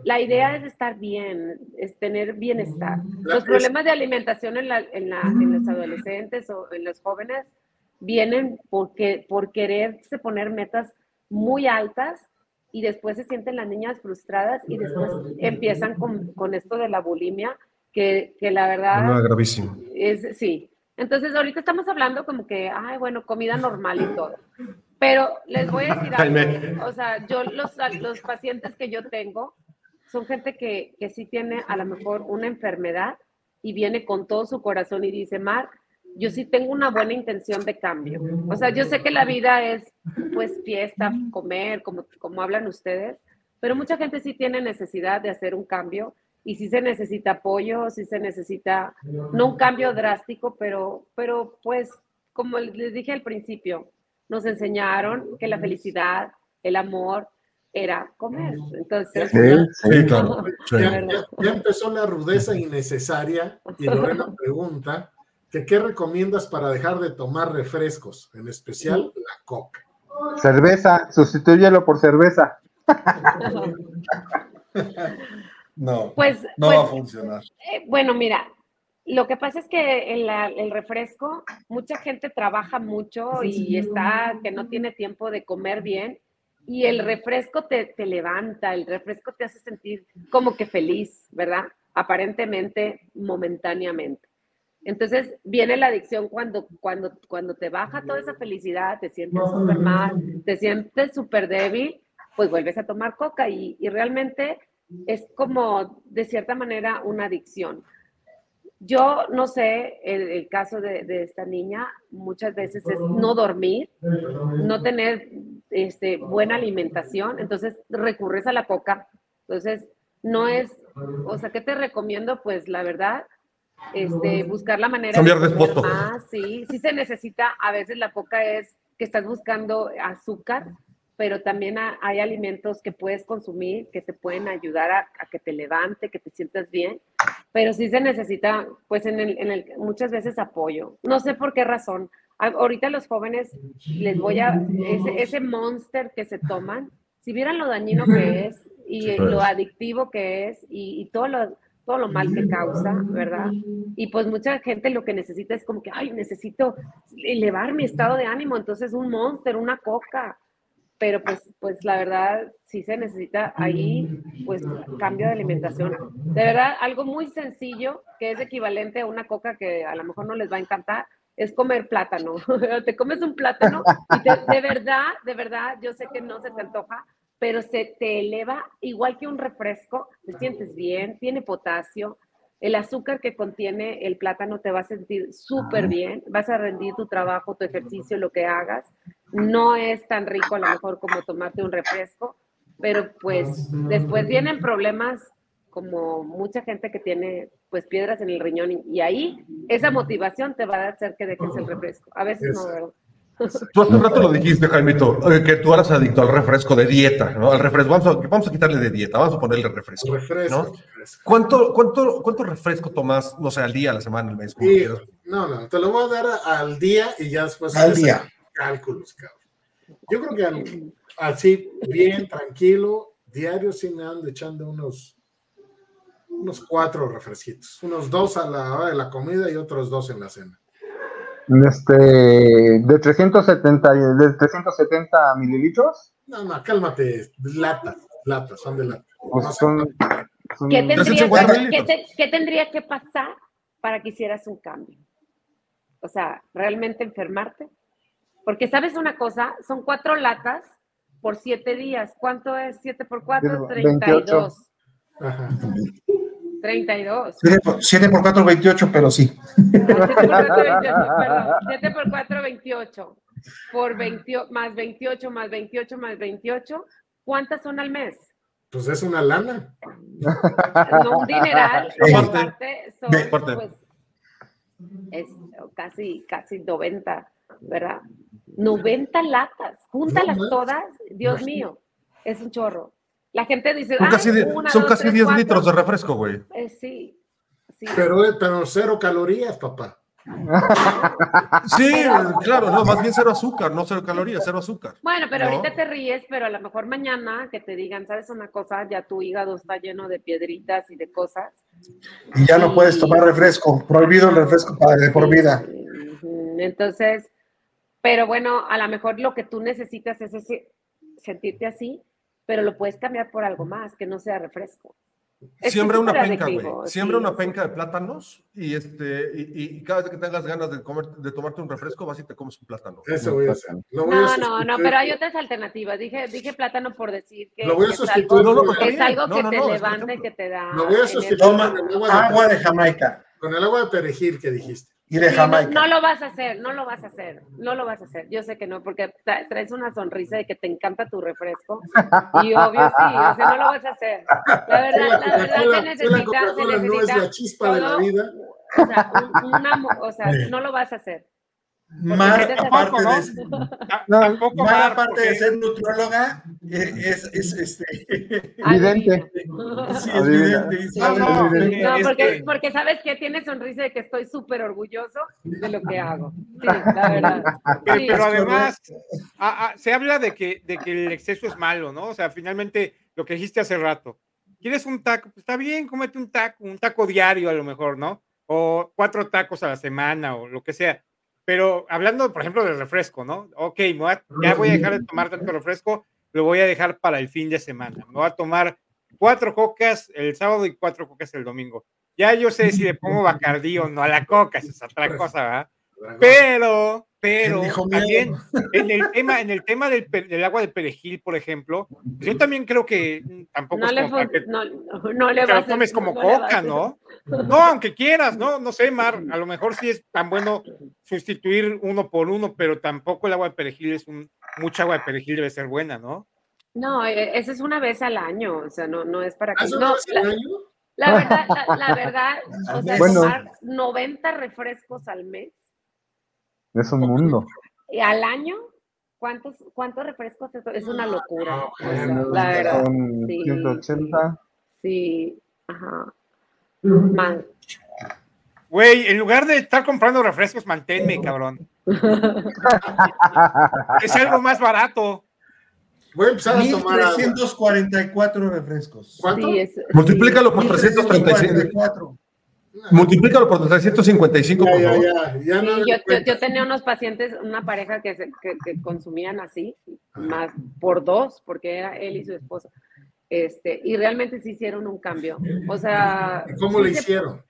la idea es estar bien, es tener bienestar. Los problemas de alimentación en, la, en, la, en los adolescentes o en los jóvenes vienen porque, por quererse poner metas muy altas y después se sienten las niñas frustradas y después empiezan con, con esto de la bulimia, que, que la verdad... No, gravísimo. Es, sí. Entonces, ahorita estamos hablando como que, ay, bueno, comida normal y todo. Pero les voy a decir algo. O sea, yo, los, los pacientes que yo tengo son gente que, que sí tiene a lo mejor una enfermedad y viene con todo su corazón y dice, Mar, yo sí tengo una buena intención de cambio. O sea, yo sé que la vida es, pues, fiesta, comer, como, como hablan ustedes, pero mucha gente sí tiene necesidad de hacer un cambio y sí se necesita apoyo, sí se necesita, no un cambio drástico, pero, pero pues, como les dije al principio, nos enseñaron que la felicidad, el amor, era comer. Entonces, Sí, sí. Sí, claro. Sí. Ya, verdad. ya- ya empezó la rudeza innecesaria y Lorena pregunta que qué recomiendas para dejar de tomar refrescos, en especial la coca. Cerveza, sustitúyelo por cerveza. No, Pues, no pues, va a funcionar. eh, bueno, mira, lo que pasa es que el refresco, mucha gente trabaja mucho y está que no tiene tiempo de comer bien y el refresco te, te levanta, el refresco te hace sentir como que feliz, ¿verdad? Aparentemente, momentáneamente. Entonces viene la adicción cuando, cuando, cuando te baja toda esa felicidad, te sientes súper mal, te sientes súper débil, pues vuelves a tomar coca y, y realmente es como, de cierta manera, una adicción. Yo no sé, el, el caso de, de esta niña muchas veces es no dormir, no tener este, buena alimentación, entonces recurres a la coca. Entonces, no es, o sea, ¿qué te recomiendo? Pues la verdad, este, buscar la manera Cambiar de foto. más, sí, sí se necesita, a veces la coca es que estás buscando azúcar, pero también ha- hay alimentos que puedes consumir que te pueden ayudar a, a que te levante, que te sientas bien, pero sí se necesita, pues en el, en el, muchas veces apoyo. No sé por qué razón. Ahorita los jóvenes les voy a, ese, ese monster que se toman, si vieran lo dañino que es y Sí, lo adictivo que es y, y todo lo todo lo mal que causa, ¿verdad? Y pues mucha gente lo que necesita es como que, ay, necesito elevar mi estado de ánimo, entonces un monster, una coca, pero pues, pues la verdad sí se necesita ahí, pues cambio de alimentación. De verdad, algo muy sencillo que es equivalente a una coca que a lo mejor no les va a encantar, es comer plátano. te comes un plátano y te- de verdad, de verdad, yo sé que no se te antoja, pero se te eleva igual que un refresco, te sientes bien, tiene potasio, el azúcar que contiene el plátano te va a sentir súper bien, vas a rendir tu trabajo, tu ejercicio, lo que hagas. No es tan rico a lo mejor como tomarte un refresco, pero pues después vienen problemas como mucha gente que tiene pues piedras en el riñón y, y ahí esa motivación te va a hacer que dejes el refresco. A veces no, ¿verdad? Tú hace un rato lo dijiste, Jaimito, eh, que tú eras adicto al refresco de dieta, ¿no? Al refresco. Vamos a, vamos a quitarle de dieta, vamos a ponerle refresco. Refresco. ¿no? refresco. ¿Cuánto, cuánto, ¿Cuánto refresco tomas, no sé, al día, a la semana, al mes? quieras? no, no, te lo voy a dar al día y ya después Al día. Cálculos, cabrón. Yo creo que así, bien, tranquilo, diario sí me ando echando unos, unos cuatro refresquitos. Unos dos a la hora de la comida y otros dos en la cena. Este, de 370, y- de 370 mililitros, No, no, cálmate, latas, latas, son de lata. pues No sé, son, son- ¿Qué tendría, 350 que, mililitros. qué te- qué tendría que pasar para que hicieras un cambio? O sea, ¿realmente enfermarte? Porque sabes una cosa, son cuatro latas por siete días. ¿Cuánto es siete por cuatro? Veintiocho. 32. Ajá. 32. 7 por 4, 28, pero sí. 7 por 4, 28, perdón. 7 por 4, 28. Por 20, más 28, más 28, más 28. ¿Cuántas son al mes? Pues es una lana. No un dineral. y Aparte, son, pues, es casi, casi 90, ¿verdad? 90 latas. Júntalas No todas. Dios mío, es un chorro. La gente dice, Son "Ay, casi, una, son dos, casi tres, 10 cuatro". litros de refresco, güey. Eh, sí, sí. Pero, pero cero calorías, papá. Sí, claro, no, más bien cero azúcar, no cero calorías, cero azúcar. Bueno, pero ¿No? ahorita te ríes, pero a lo mejor mañana que te digan, ¿sabes una cosa? Ya tu hígado está lleno de piedritas y de cosas. Y ya no puedes tomar refresco. Prohibido el refresco para de por vida. Entonces, pero bueno, a lo mejor lo que tú necesitas es ese, sentirte así, pero lo puedes cambiar por algo más, que no sea refresco. Es Siembra una penca, güey. Siembra sí, una penca de plátanos y, este, y, y cada vez que tengas ganas de, comer, de tomarte un refresco, vas y te comes un plátano. Eso voy a hacer. Lo voy a No, no, no, pero hay otras alternativas. Dije, dije plátano por decir que, Lo voy a es sustituir algo, No, no, es algo No, que no, te levante, ejemplo. que te da. Lo voy a sustituir con el agua de Jamaica con el agua de perejil que dijiste. Y de no, Jamaica. no lo vas a hacer, no lo vas a hacer, no lo vas a hacer. Yo sé que no, porque tra- traes una sonrisa de que te encanta tu refresco. Y obvio sí, o sea, no lo vas a hacer. La verdad, la verdad se necesita, se Coca-Cola no es necesita la chispa de la vida. O sea, un- una o sea, no lo vas a hacer. Mar, aparte de, Ta- No, Tampoco Mar, aparte de ser nutrióloga, eh, es, es, este, Vidente. sí, es Adivina. vidente y Sí. sabe- No, no, Evidente. No, porque, que- porque sabes que tiene sonrisa de que estoy súper orgulloso de lo que hago. Sí, la verdad. Pero, Sí. pero además, a- a- se habla de que, de que el exceso es malo, ¿no? O sea, finalmente lo que dijiste hace rato. ¿Quieres un taco? Pues está bien, cómete un taco, un taco diario a lo mejor, ¿no? O cuatro tacos a la semana o lo que sea. Pero hablando, por ejemplo, del refresco, ¿no? Ok, ya voy a dejar de tomar tanto refresco, lo voy a dejar para el fin de semana. Me voy a tomar cuatro cocas el sábado y cuatro cocas el domingo. Ya yo sé si le pongo bacardí o no a la coca, esa es otra cosa, ¿verdad? Pero, pero también en el tema, en el tema del, del, agua de perejil, por ejemplo, yo también creo que tampoco no es le, como que, no, no le que va lo tomes como no coca, ¿no? No, aunque quieras, ¿no? No sé, Mar, a lo mejor sí es tan bueno sustituir uno por uno, pero tampoco el agua de perejil es un, mucha agua de perejil debe ser buena, ¿no? No, e- esa es una vez al año, o sea, no, no es para que... ¿Hace No, una vez al la, año? la verdad, la, la verdad, o sea, Bueno. tomar 90 refrescos al mes Es un mundo. y al año, ¿cuántos, cuántos refrescos? es? Es una locura. o sea, bueno, la verdad, Son sí. 180. sí, ajá. Man. Güey, en lugar de estar comprando refrescos, manténme, cabrón. Es algo más barato. Voy a empezar a tomar agua. 1344 refrescos. ¿Cuánto? Sí, es, Multiplícalo por 335. 1344. Multiplícalo por 355, Ya, por ya, favor. ya, ya Sí, no le yo, yo, cuentes. yo tenía unos pacientes, una pareja que, se- que, que consumían así, más por dos, porque era él y su esposa. Este, y realmente sí hicieron un cambio. O sea, ¿Cómo sí le se- hicieron?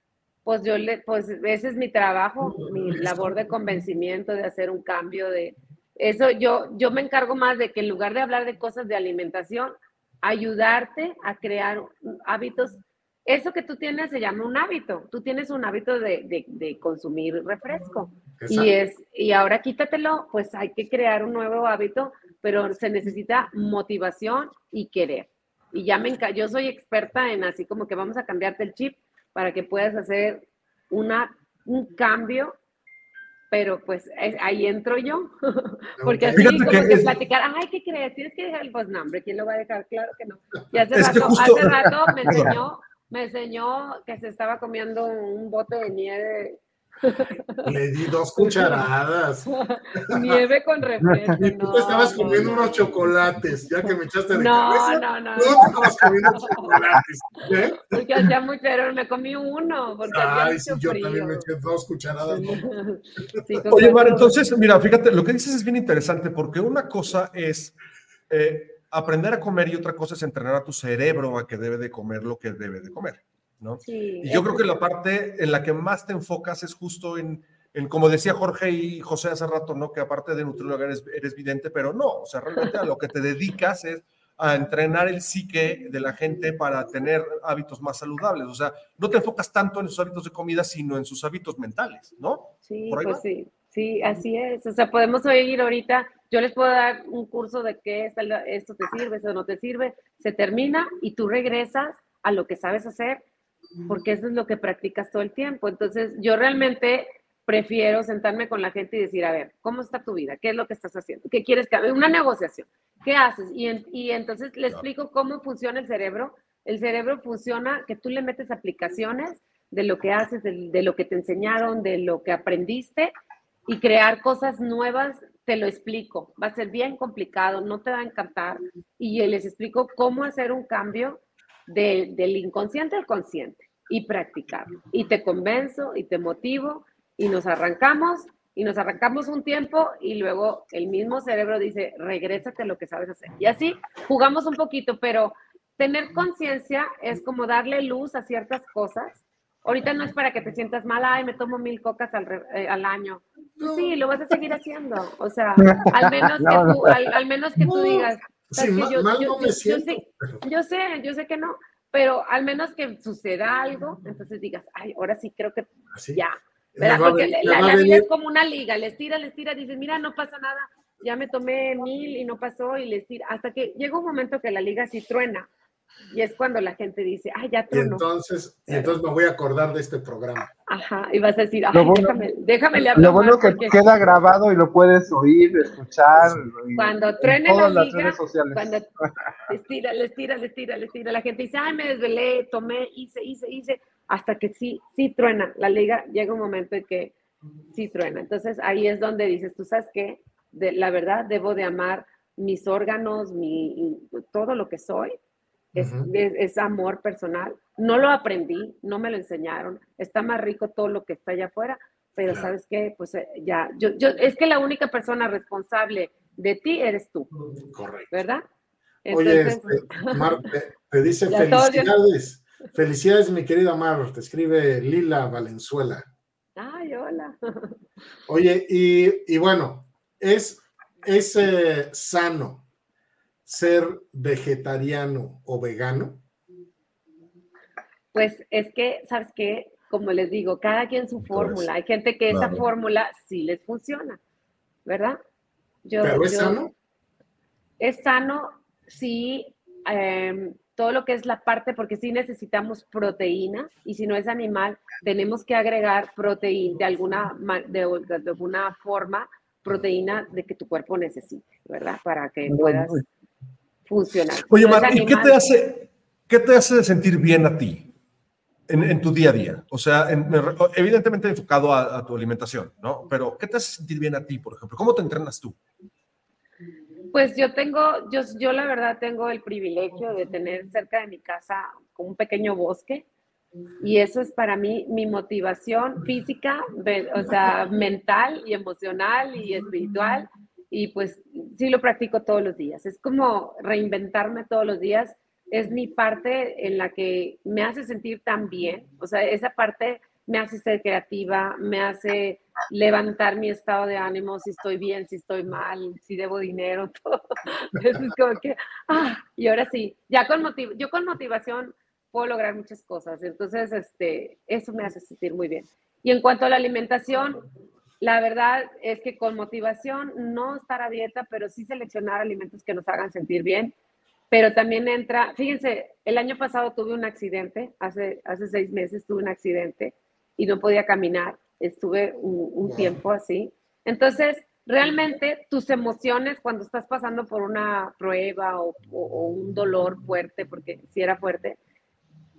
Pues yo le, pues ese es mi trabajo, mi labor de convencimiento, de hacer un cambio de eso. Yo, yo me encargo más de que en lugar de hablar de cosas de alimentación, ayudarte a crear hábitos. Eso que tú tienes se llama un hábito. Tú tienes un hábito de, de- de consumir refresco. Y es, y ahora quítatelo, pues hay que crear un nuevo hábito, pero se necesita motivación y querer. Y ya me yo soy experta en así como que vamos a cambiarte el chip para que puedas hacer una, un cambio, pero pues es- ahí entro yo. Porque así Fíjate como que platicar, ay, ¿qué crees? Tienes que dejar el pues no, hombre, ¿quién lo va a dejar? Claro que no. Y hace, Es rato, justo- hace rato me enseñó, me enseñó que se estaba comiendo un bote de nieve, Le di dos cucharadas. nieve con refresco. Y tú no, te estabas no, comiendo no. unos chocolates, ya que me echaste de No, cabeza. no, no. No, te estabas comiendo chocolates. ¿eh? Porque hacía mucho calor, me comí uno, porque Ay, mucho sí, yo frío. también me eché dos cucharadas. ¿no? Sí, Oye, Mar, entonces, mira, fíjate, lo que dices es bien interesante porque una cosa es eh, aprender a comer y otra cosa es entrenar a tu cerebro a que debe de comer lo que debe de comer, ¿no? Sí, Y yo creo eso que la parte en la que más te enfocas es justo en, en como decía Jorge y José hace rato, ¿no? Que aparte de nutriólogo eres, eres vidente, pero no, o sea, realmente a lo que te dedicas es a entrenar el psique de la gente para tener hábitos más saludables. O sea, no te enfocas tanto en sus hábitos de comida, sino en sus hábitos mentales, ¿no? Sí, ¿Por ahí pues sí, sí, así es. O sea, podemos oír ahorita, yo les puedo dar un curso de qué esto te sirve, esto no te sirve, se termina y tú regresas a lo que sabes hacer, porque eso es lo que practicas todo el tiempo. Entonces, yo realmente prefiero sentarme con la gente y decir, a ver, ¿cómo está tu vida? ¿Qué es lo que estás haciendo? ¿Qué quieres que haga? Una negociación. ¿Qué haces? Y, en- y entonces le explico cómo funciona el cerebro. El cerebro funciona que tú le metes aplicaciones de lo que haces, de, de lo que te enseñaron, de lo que aprendiste y crear cosas nuevas, te lo explico. Va a ser bien complicado, no te va a encantar. Y les explico cómo hacer un cambio de- del inconsciente al consciente y practicarlo. Y te convenzo y te motivo y nos arrancamos y nos arrancamos un tiempo y luego el mismo cerebro dice, regrésate a lo que sabes hacer. Y así jugamos un poquito, pero tener conciencia es como darle luz a ciertas cosas. Ahorita no es para que te sientas mal, ay, me tomo mil cocas al, eh, al año. Pues sí, lo vas a seguir haciendo. O sea, al menos que No, tú, al, al menos que tú No, digas, Sí, ¿sabes qué? ma- Yo- mal yo- no me yo- siento. sé- yo sé, yo sé que no, pero al menos que suceda algo, entonces digas, ay, ahora sí creo que así. ya. ¿verdad? Porque venir- la, me va a la vida es como una liga, les tira, les tira, dices, mira, no pasa nada, ya me tomé mil y no pasó y les tira, hasta que llega un momento que la liga sí truena y es cuando la gente dice, ay, ya Y tronó. entonces, y entonces me voy a acordar de este programa. Ajá, y vas a decir, ay, Lo bueno- déjame, déjame le hablo Lo bueno más que porque queda grabado y lo puedes oír, escuchar. y- Cuando en truene la las liga, redes sociales. cuando les tira, les tira, les tira, les tira, la gente dice, ay, me desvelé, tomé, hice, hice, hice, hasta que sí, sí truena la liga, llega un momento en que sí truena. Entonces ahí es donde dices, tú sabes qué, de, la verdad debo de amar mis órganos, mi, todo lo que soy, es, es- es amor personal. No lo aprendí, no me lo enseñaron. Está más rico todo lo que está allá afuera, pero Claro. ¿sabes qué? Pues eh, ya, yo, yo, es que la única persona responsable de ti eres tú, Correcto. ¿verdad? Oye, este, Mar, te, te dice felicidades. Felicidades, mi querida Mar. Te escribe Lila Valenzuela. ay, hola. Oye, y, y bueno, es, es eh, sano ser vegetariano o vegano. Pues es que, ¿sabes qué? Como les digo, cada quien su fórmula. Hay gente que esa fórmula sí les funciona, ¿verdad? Yo, ¿Pero es yo- sano? Es sano, sí, em, todo lo que es la parte, porque sí necesitamos proteína y si no es animal, tenemos que agregar proteína de alguna, de alguna forma, proteína de que tu cuerpo necesite, ¿verdad? Para que puedas funcionar. Oye, Mar, ¿y qué te hace, qué te hace sentir bien a ti en, en tu día a día? O sea, en- evidentemente enfocado a, a tu alimentación, ¿no? Pero ¿qué te hace sentir bien a ti, por ejemplo? ¿Cómo te entrenas tú? Pues yo tengo, yo, yo la verdad tengo el privilegio de tener cerca de mi casa un pequeño bosque y eso es para mí mi motivación física, o sea, mental y emocional y espiritual y pues sí lo practico todos los días. Es como reinventarme todos los días, es mi parte en la que me hace sentir tan bien, o sea, esa parte me hace ser creativa, me hace levantar mi estado de ánimo, si estoy bien, si estoy mal, si debo dinero, todo. Es como que, ah, y ahora sí, ya con yo con motivación puedo lograr muchas cosas, entonces, este, eso me hace sentir muy bien. Y en cuanto a la alimentación, la verdad es que con motivación, no estar a dieta, pero sí seleccionar alimentos que nos hagan sentir bien, pero también entra, fíjense, el año pasado tuve un accidente, hace, hace seis meses tuve un accidente y no podía caminar, estuve un, un tiempo así. Entonces, realmente tus emociones cuando estás pasando por una prueba o, o- o un dolor fuerte, porque si era fuerte,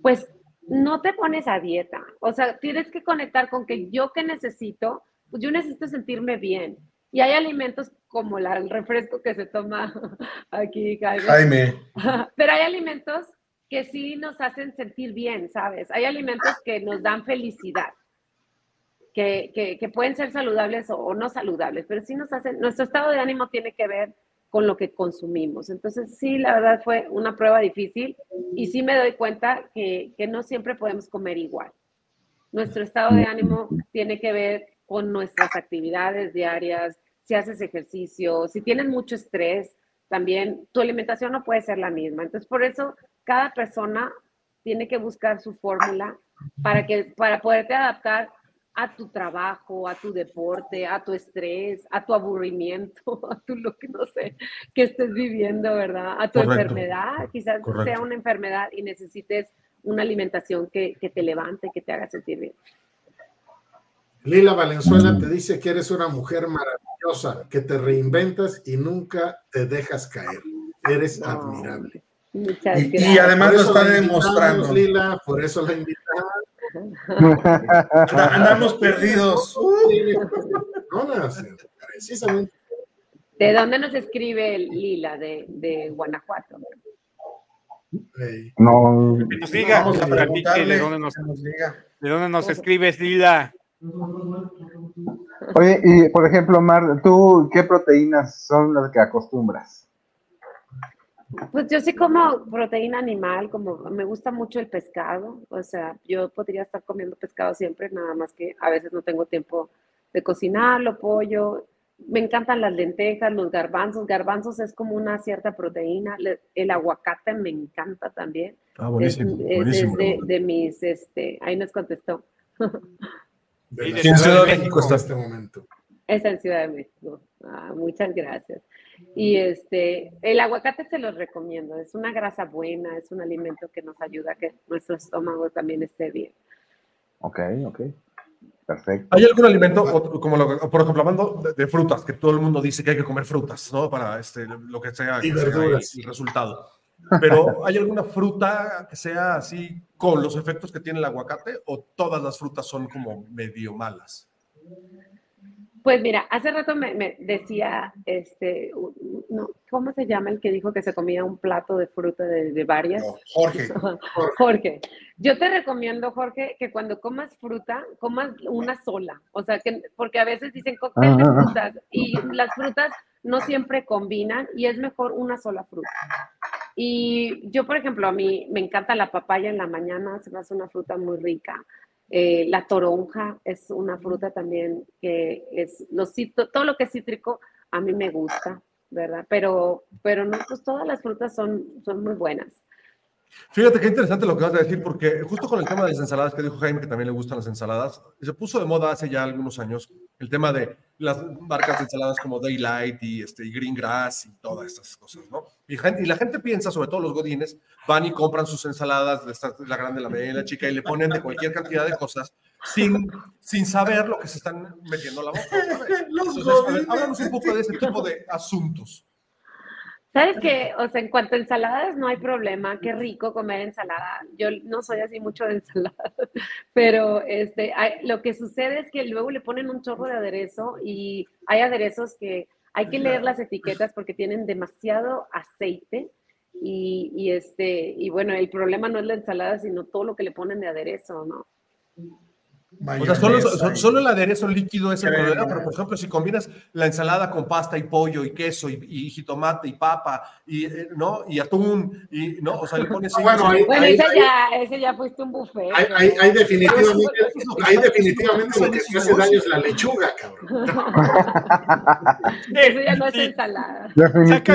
pues no te pones a dieta. O sea, tienes que conectar con que yo que necesito, pues yo necesito sentirme bien. Y hay alimentos como la- el refresco que se toma aquí, Jaime. Jaime. Pero hay alimentos que sí nos hacen sentir bien, ¿sabes? Hay alimentos que nos dan felicidad, que, que- que pueden ser saludables o, o no saludables, pero sí nos hacen, nuestro estado de ánimo tiene que ver con lo que consumimos. Entonces, sí, la verdad fue una prueba difícil y sí me doy cuenta que, que no siempre podemos comer igual. Nuestro estado de ánimo tiene que ver con nuestras actividades diarias, si haces ejercicio, si tienes mucho estrés, también tu alimentación no puede ser la misma. Entonces, por eso cada persona tiene que buscar su fórmula para que para poderte adaptar a tu trabajo, a tu deporte, a tu estrés, a tu aburrimiento, a tu lo que no sé que estés viviendo, ¿verdad? A tu Correcto. enfermedad, quizás Correcto. sea una enfermedad y necesites una alimentación que, que te levante, que te haga sentir bien. Lila Valenzuela te dice que eres una mujer maravillosa, que te reinventas y nunca te dejas caer. Eres No. admirable. Muchas Y, y gracias. además Por lo está demostrando. Lila, por eso la invitamos. Anda- Andamos perdidos. No, no, precisamente. ¿De dónde nos escribe Lila? De, de Guanajuato. No, Que nos diga, Vamos que a nos platique preguntarle de dónde nos, que nos diga. de dónde nos escribes, Lila. Oye, y por ejemplo, Mar, ¿tú qué proteínas son las que acostumbras? Pues yo sí como proteína animal, como me gusta mucho el pescado, o sea, yo podría estar comiendo pescado siempre, nada más que a veces no tengo tiempo de cocinarlo, pollo. Me encantan las lentejas, los garbanzos. Garbanzos es como una cierta proteína. El aguacate me encanta también. Ah, Es, buenísimo, es- buenísimo. es de, de mis, este, ahí nos contestó. de la Ciudad Ciudad de México México en está. este momento. Está en Ciudad de México. Ah, muchas gracias. Y este, el aguacate se los recomiendo. Es una grasa buena, es un alimento que nos ayuda a que nuestro estómago también esté bien. Ok, ok. Perfecto. ¿Hay algún alimento, o- como lo- por ejemplo, hablando de, de frutas, que todo el mundo dice que hay que comer frutas, ¿no? Para este, lo que sea, Y que sea verduras. el, el resultado. Pero ¿hay alguna fruta que sea así con los efectos que tiene el aguacate o todas las frutas son como medio malas? Pues mira, hace rato me, me decía, este, no, ¿cómo se llama el que dijo que se comía un plato de fruta de, de varias? No, Jorge. Jorge, yo te recomiendo, Jorge, que cuando comas fruta, comas una sola. O sea, que, porque a veces dicen cóctel de Ah. frutas y las frutas no siempre combinan y es mejor una sola fruta. Y yo, por ejemplo, a mí me encanta la papaya en la mañana, se me hace una fruta muy rica. Eh, la toronja es una fruta también que es, los, todo lo que es cítrico a mí me gusta, ¿verdad? Pero, pero no, pues todas las frutas son, son muy buenas. Fíjate qué interesante lo que vas a decir, porque justo con el tema de las ensaladas que dijo Jaime, que también le gustan las ensaladas, se puso de moda hace ya algunos años el tema de las marcas de ensaladas como Daylight y, este, y Green Grass y todas estas cosas, ¿no? Y, la gente piensa, sobre todo los godines, van y compran sus ensaladas, de esta- la grande, la media y la chica, y le ponen de cualquier cantidad de cosas sin, sin saber lo que se están metiendo a la boca. Los Entonces, a ver, godines. háblanos un poco de ese tipo de asuntos. ¿Sabes qué? O sea, en cuanto a ensaladas, no hay problema. Qué rico comer ensalada. Yo no soy así mucho de ensalada, pero este, hay- lo que sucede es que luego le ponen un chorro de aderezo y hay aderezos que hay que leer las etiquetas porque tienen demasiado aceite y, y este, y bueno, el problema no es la ensalada, sino todo lo que le ponen de aderezo, ¿no? O sea, solo, Mayonesa so- y- solo el aderezo líquido es el problema, pero por ejemplo, si combinas la ensalada con pasta y pollo y queso y, y jitomate y papa y, eh, ¿no? y atún, y, ¿no? O sea, le pones... Ah, bueno, ahí- Bueno, ahí- ese ahí- ya, ese ya fuiste un buffet. Hay, ¿no? hay, hay definitivamente, está- definitivamente lo que te hace daño es la lechuga, cabrón. Eso ya no es ensalada. Saca la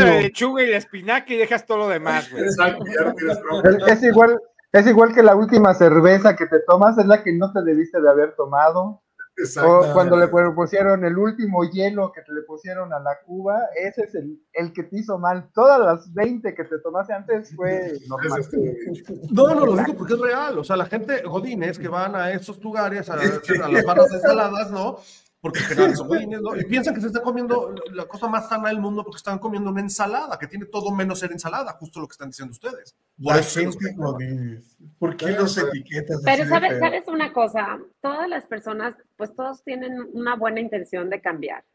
Definitivo. lechuga y la espinaca y dejas todo lo demás, güey. Exacto, ya no tienes problema. Es igual, es igual que la última cerveza que te tomas, es la que no te debiste de haber tomado. Exacto. O cuando le pu- pusieron el último hielo que te le pusieron a la cuba, ese es el, el que te hizo mal. Todas las 20 que te tomaste antes fue normal. No, no, lo digo porque es real. O sea, la gente, godines, que van a esos lugares, a, a las barras de ensaladas, ¿no? Porque en general son godines, ¿no? Y piensan que se está comiendo la cosa más sana del mundo porque están comiendo una ensalada, que tiene todo menos ser ensalada, justo lo que están diciendo ustedes. Por La eso se los gente quejo. godines. ¿Por qué los etiquetas Pero sabes, sabes una cosa, todas las personas, pues todos tienen una buena intención de cambiar,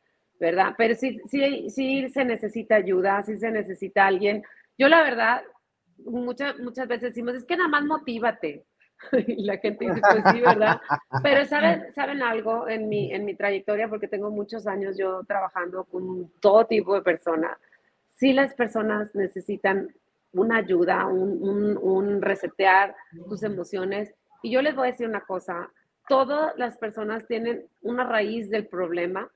¿verdad? Pero sí, sí, sí se necesita ayuda, sí se necesita alguien. Yo la verdad, muchas, muchas veces decimos, es que nada más motívate. Y la gente dice, pues sí, ¿verdad? Pero saben, saben algo en mi, en mi trayectoria, porque tengo muchos años yo trabajando con todo tipo de personas. Sí las personas necesitan una ayuda, un, un, un resetear tus emociones. Y yo les voy a decir una cosa, todas las personas tienen una raíz del problema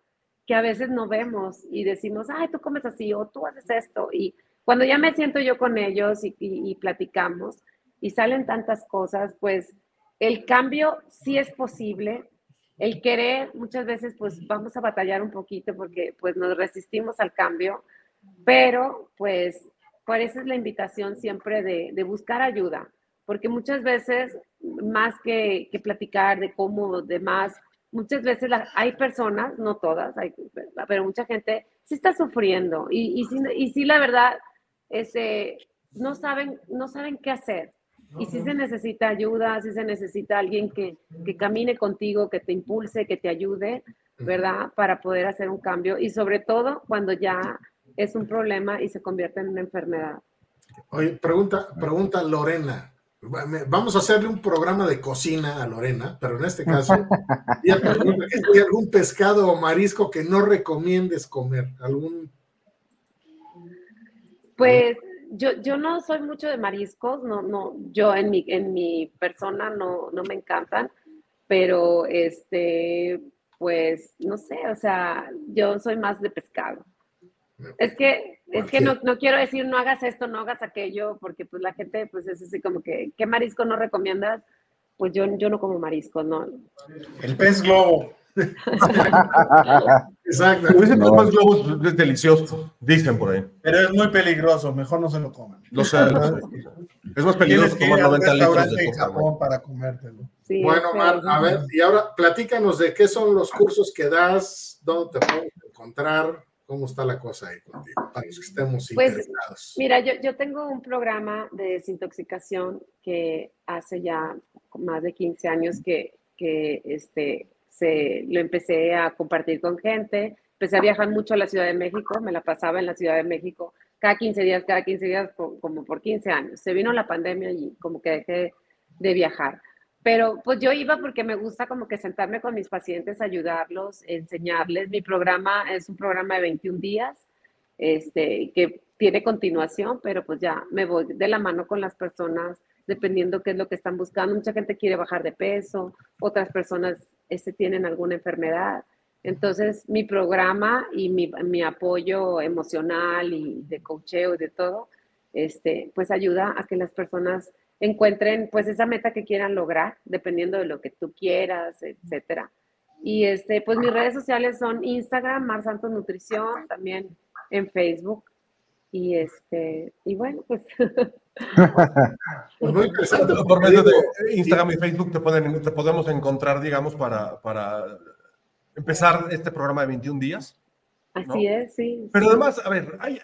que a veces no vemos y decimos, ay, tú comes así o tú haces esto. Y cuando ya me siento yo con ellos y, y- y platicamos y salen tantas cosas, pues el cambio sí es posible. El querer, muchas veces, pues vamos a batallar un poquito porque pues nos resistimos al cambio, pero pues por eso es la invitación siempre de, de buscar ayuda, porque muchas veces, más que, que platicar de cómo, de más, muchas veces la- hay personas, no todas, hay, pero mucha gente sí está sufriendo y, y, sí, y sí, la verdad, este, no, saben, no saben qué hacer. Y sí se necesita ayuda, sí se necesita alguien que, que camine contigo, que te impulse, que te ayude, ¿verdad? Para poder hacer un cambio y sobre todo cuando ya es un problema y se convierte en una enfermedad. Oye, pregunta, pregunta Lorena. Vamos a hacerle un programa de cocina a Lorena, pero en este caso, ella pregunta si hay algún pescado o marisco que no recomiendes comer. ¿Algún? Pues yo, yo no soy mucho de mariscos, no, no, yo en mi, en mi persona no, no me encantan, pero este, pues no sé, o sea, yo soy más de pescado. Es que, es que no, no quiero decir no hagas esto, no hagas aquello, porque pues la gente pues es así como que, ¿qué marisco no recomiendas? Pues yo, yo no como mariscos, ¿no? El pez globo. Exacto. No. es delicioso, dicen por ahí. Pero es muy peligroso, mejor no se lo coman. Lo sé, lo sé. Es más peligroso tomar a un 90 litros de coca. Japón para comértelo. Sí, Bueno, Mar, a ver, y ahora platícanos de qué son los cursos que das, dónde te pueden encontrar, cómo está la cosa ahí contigo, para los que estemos Pues, interesados. Mira, yo, yo tengo un programa de desintoxicación que hace ya más de 15 años que, que este, se, lo empecé a compartir con gente, empecé a viajar mucho a la Ciudad de México, me la pasaba en la Ciudad de México cada 15 días, cada 15 días, como por 15 años. Se vino la pandemia y como que dejé de viajar. Pero pues yo iba porque me gusta como que sentarme con mis pacientes, ayudarlos, enseñarles. Mi programa es un programa de 21 días, este, que tiene continuación, pero pues ya me voy de la mano con las personas dependiendo qué es lo que están buscando. Mucha gente quiere bajar de peso, otras personas este, tienen alguna enfermedad. Entonces, mi programa y mi, apoyo emocional y de coacheo y de todo, este, pues ayuda a que las personas encuentren pues esa meta que quieran lograr, dependiendo de lo que tú quieras, etcétera. Y este, pues mis redes sociales son Instagram, Mar Santos Nutrición, también en Facebook. Y este, y bueno, pues. pues muy interesante. Por medio de Instagram y Facebook te, pueden, te podemos encontrar, digamos, para, para empezar este programa de 21 días. Así es, sí. Pero además, a ver, hay,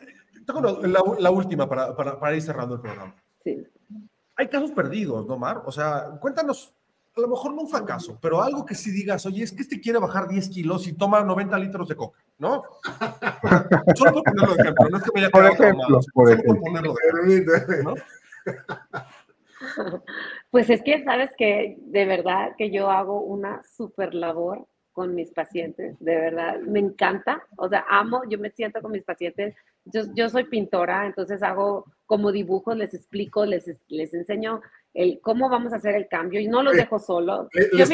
tengo la, última para, para, para, ir cerrando el programa. Sí. Hay casos perdidos, ¿no, Mar? O sea, cuéntanos, a lo mejor no un fracaso, pero algo que sí digas, oye, es que este quiere bajar 10 kilos y toma 90 litros de coca, ¿no? Solo por ponerlo de ejemplo, no es que me haya quedado por ejemplo, por ejemplo. por ponerlo de ejemplo, ¿no? Pues es que sabes que de verdad que yo hago una super labor con mis pacientes, de verdad, me encanta, o sea, amo, yo me siento con mis pacientes, yo, yo soy pintora, entonces hago como dibujos, les explico, les, les enseño el cómo vamos a hacer el cambio y no los dejo solos. yo,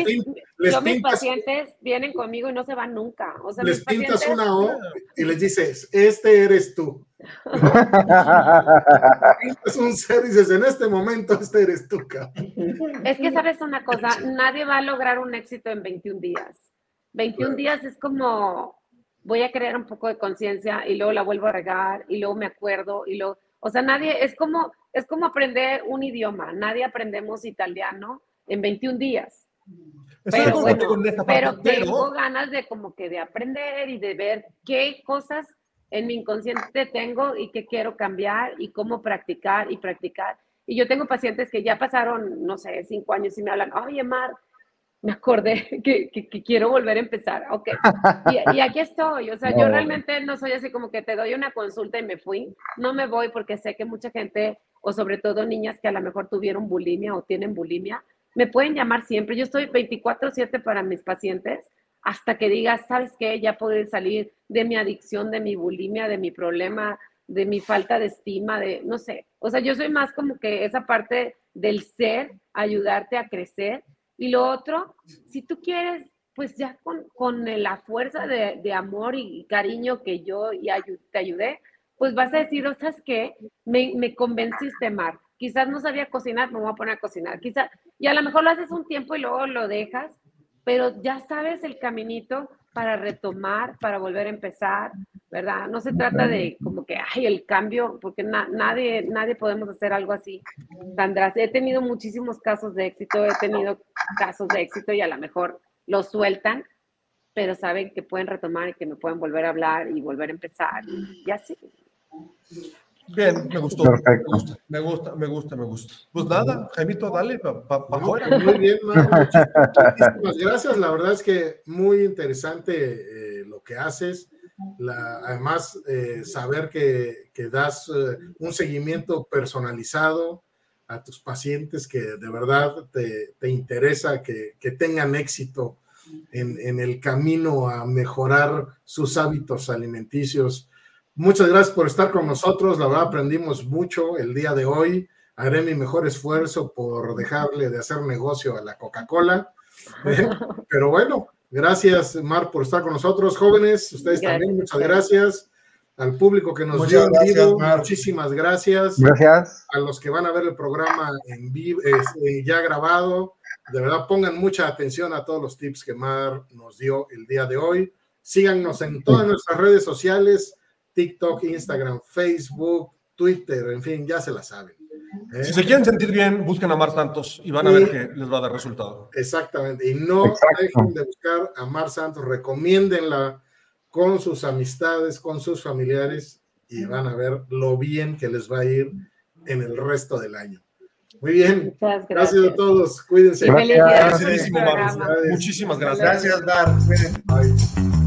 mis, pacientes vienen conmigo y no se van nunca. O sea, les pintas una O y les dices, este eres tú. es un ser, dices, en este momento este eres tú. Es que sabes una cosa, nadie va a lograr un éxito en 21 días. 21 días es como voy a crear un poco de conciencia y luego la vuelvo a regar y luego me acuerdo y luego, o sea, nadie, es como, es como aprender un idioma, nadie aprendemos italiano en 21 días. Pero, pero, tengo ganas de como que de aprender y de ver qué cosas en mi inconsciente tengo y qué quiero cambiar y cómo practicar y practicar. Y yo tengo pacientes que ya pasaron, no sé, cinco años y me hablan, oye, Mar, me acordé que, que, quiero volver a empezar. Ok. Y, aquí estoy. O sea, yo realmente no soy así como que te doy una consulta y me fui. No me voy porque sé que mucha gente, o sobre todo niñas que a lo mejor tuvieron bulimia o tienen bulimia, me pueden llamar siempre. Yo estoy 24/7 para mis pacientes hasta que digas, ¿sabes qué? Ya puedo salir de mi adicción, de mi bulimia, de mi problema, de mi falta de estima, de, no sé. O sea, yo soy más como que esa parte del ser, ayudarte a crecer y lo otro, si tú quieres, pues ya con, con la fuerza de, amor y cariño que yo y te ayudé, pues vas a decir, o ¿sabes qué? Me, me convenciste, Mar. Quizás no sabía cocinar, me voy a poner a cocinar. Quizás, y a lo mejor lo haces un tiempo y luego lo dejas, pero ya sabes el caminito para retomar, para volver a empezar, ¿verdad? No se trata de como que, ay, el cambio, porque nadie, nadie podemos hacer algo así. Sandra, he tenido muchísimos casos de éxito, he tenido casos de éxito y a lo mejor los sueltan, pero saben que pueden retomar y que me pueden volver a hablar y volver a empezar y así. Bien, me gustó. Me gusta, me gusta, me gusta, me gusta. Pues nada, Jaimito, dale para pa, afuera. Muy bien, Muchísimas gracias. La verdad es que muy interesante eh, lo que haces. La, además, eh, saber que, que das eh, un seguimiento personalizado a tus pacientes que de verdad te, te interesa que, que, tengan éxito en, en el camino a mejorar sus hábitos alimenticios Muchas gracias por estar con nosotros. La verdad, aprendimos mucho el día de hoy. Haré mi mejor esfuerzo por dejarle de hacer negocio a la Coca-Cola. Pero bueno, gracias, Mar, por estar con nosotros. Jóvenes, ustedes también, muchas gracias. Al público que nos dio en vivo, muchísimas gracias. Gracias. A los que van a ver el programa en vivo, este, ya grabado, de verdad pongan mucha atención a todos los tips que Mar nos dio el día de hoy. Síganos en todas nuestras redes sociales TikTok, Instagram, Facebook, Twitter, en fin, ya se la saben. ¿eh? Si se quieren sentir bien, busquen a Mar Santos y van a ver que les va a dar resultado. Exactamente. Y no dejen de buscar a Mar Santos, recomiéndenla con sus amistades, con sus familiares y van a ver lo bien que les va a ir en el resto del año. Muy bien. Muchas Gracias gracias. a todos. Cuídense. Gracias. programa. Muchísimas gracias. Gracias, Dar.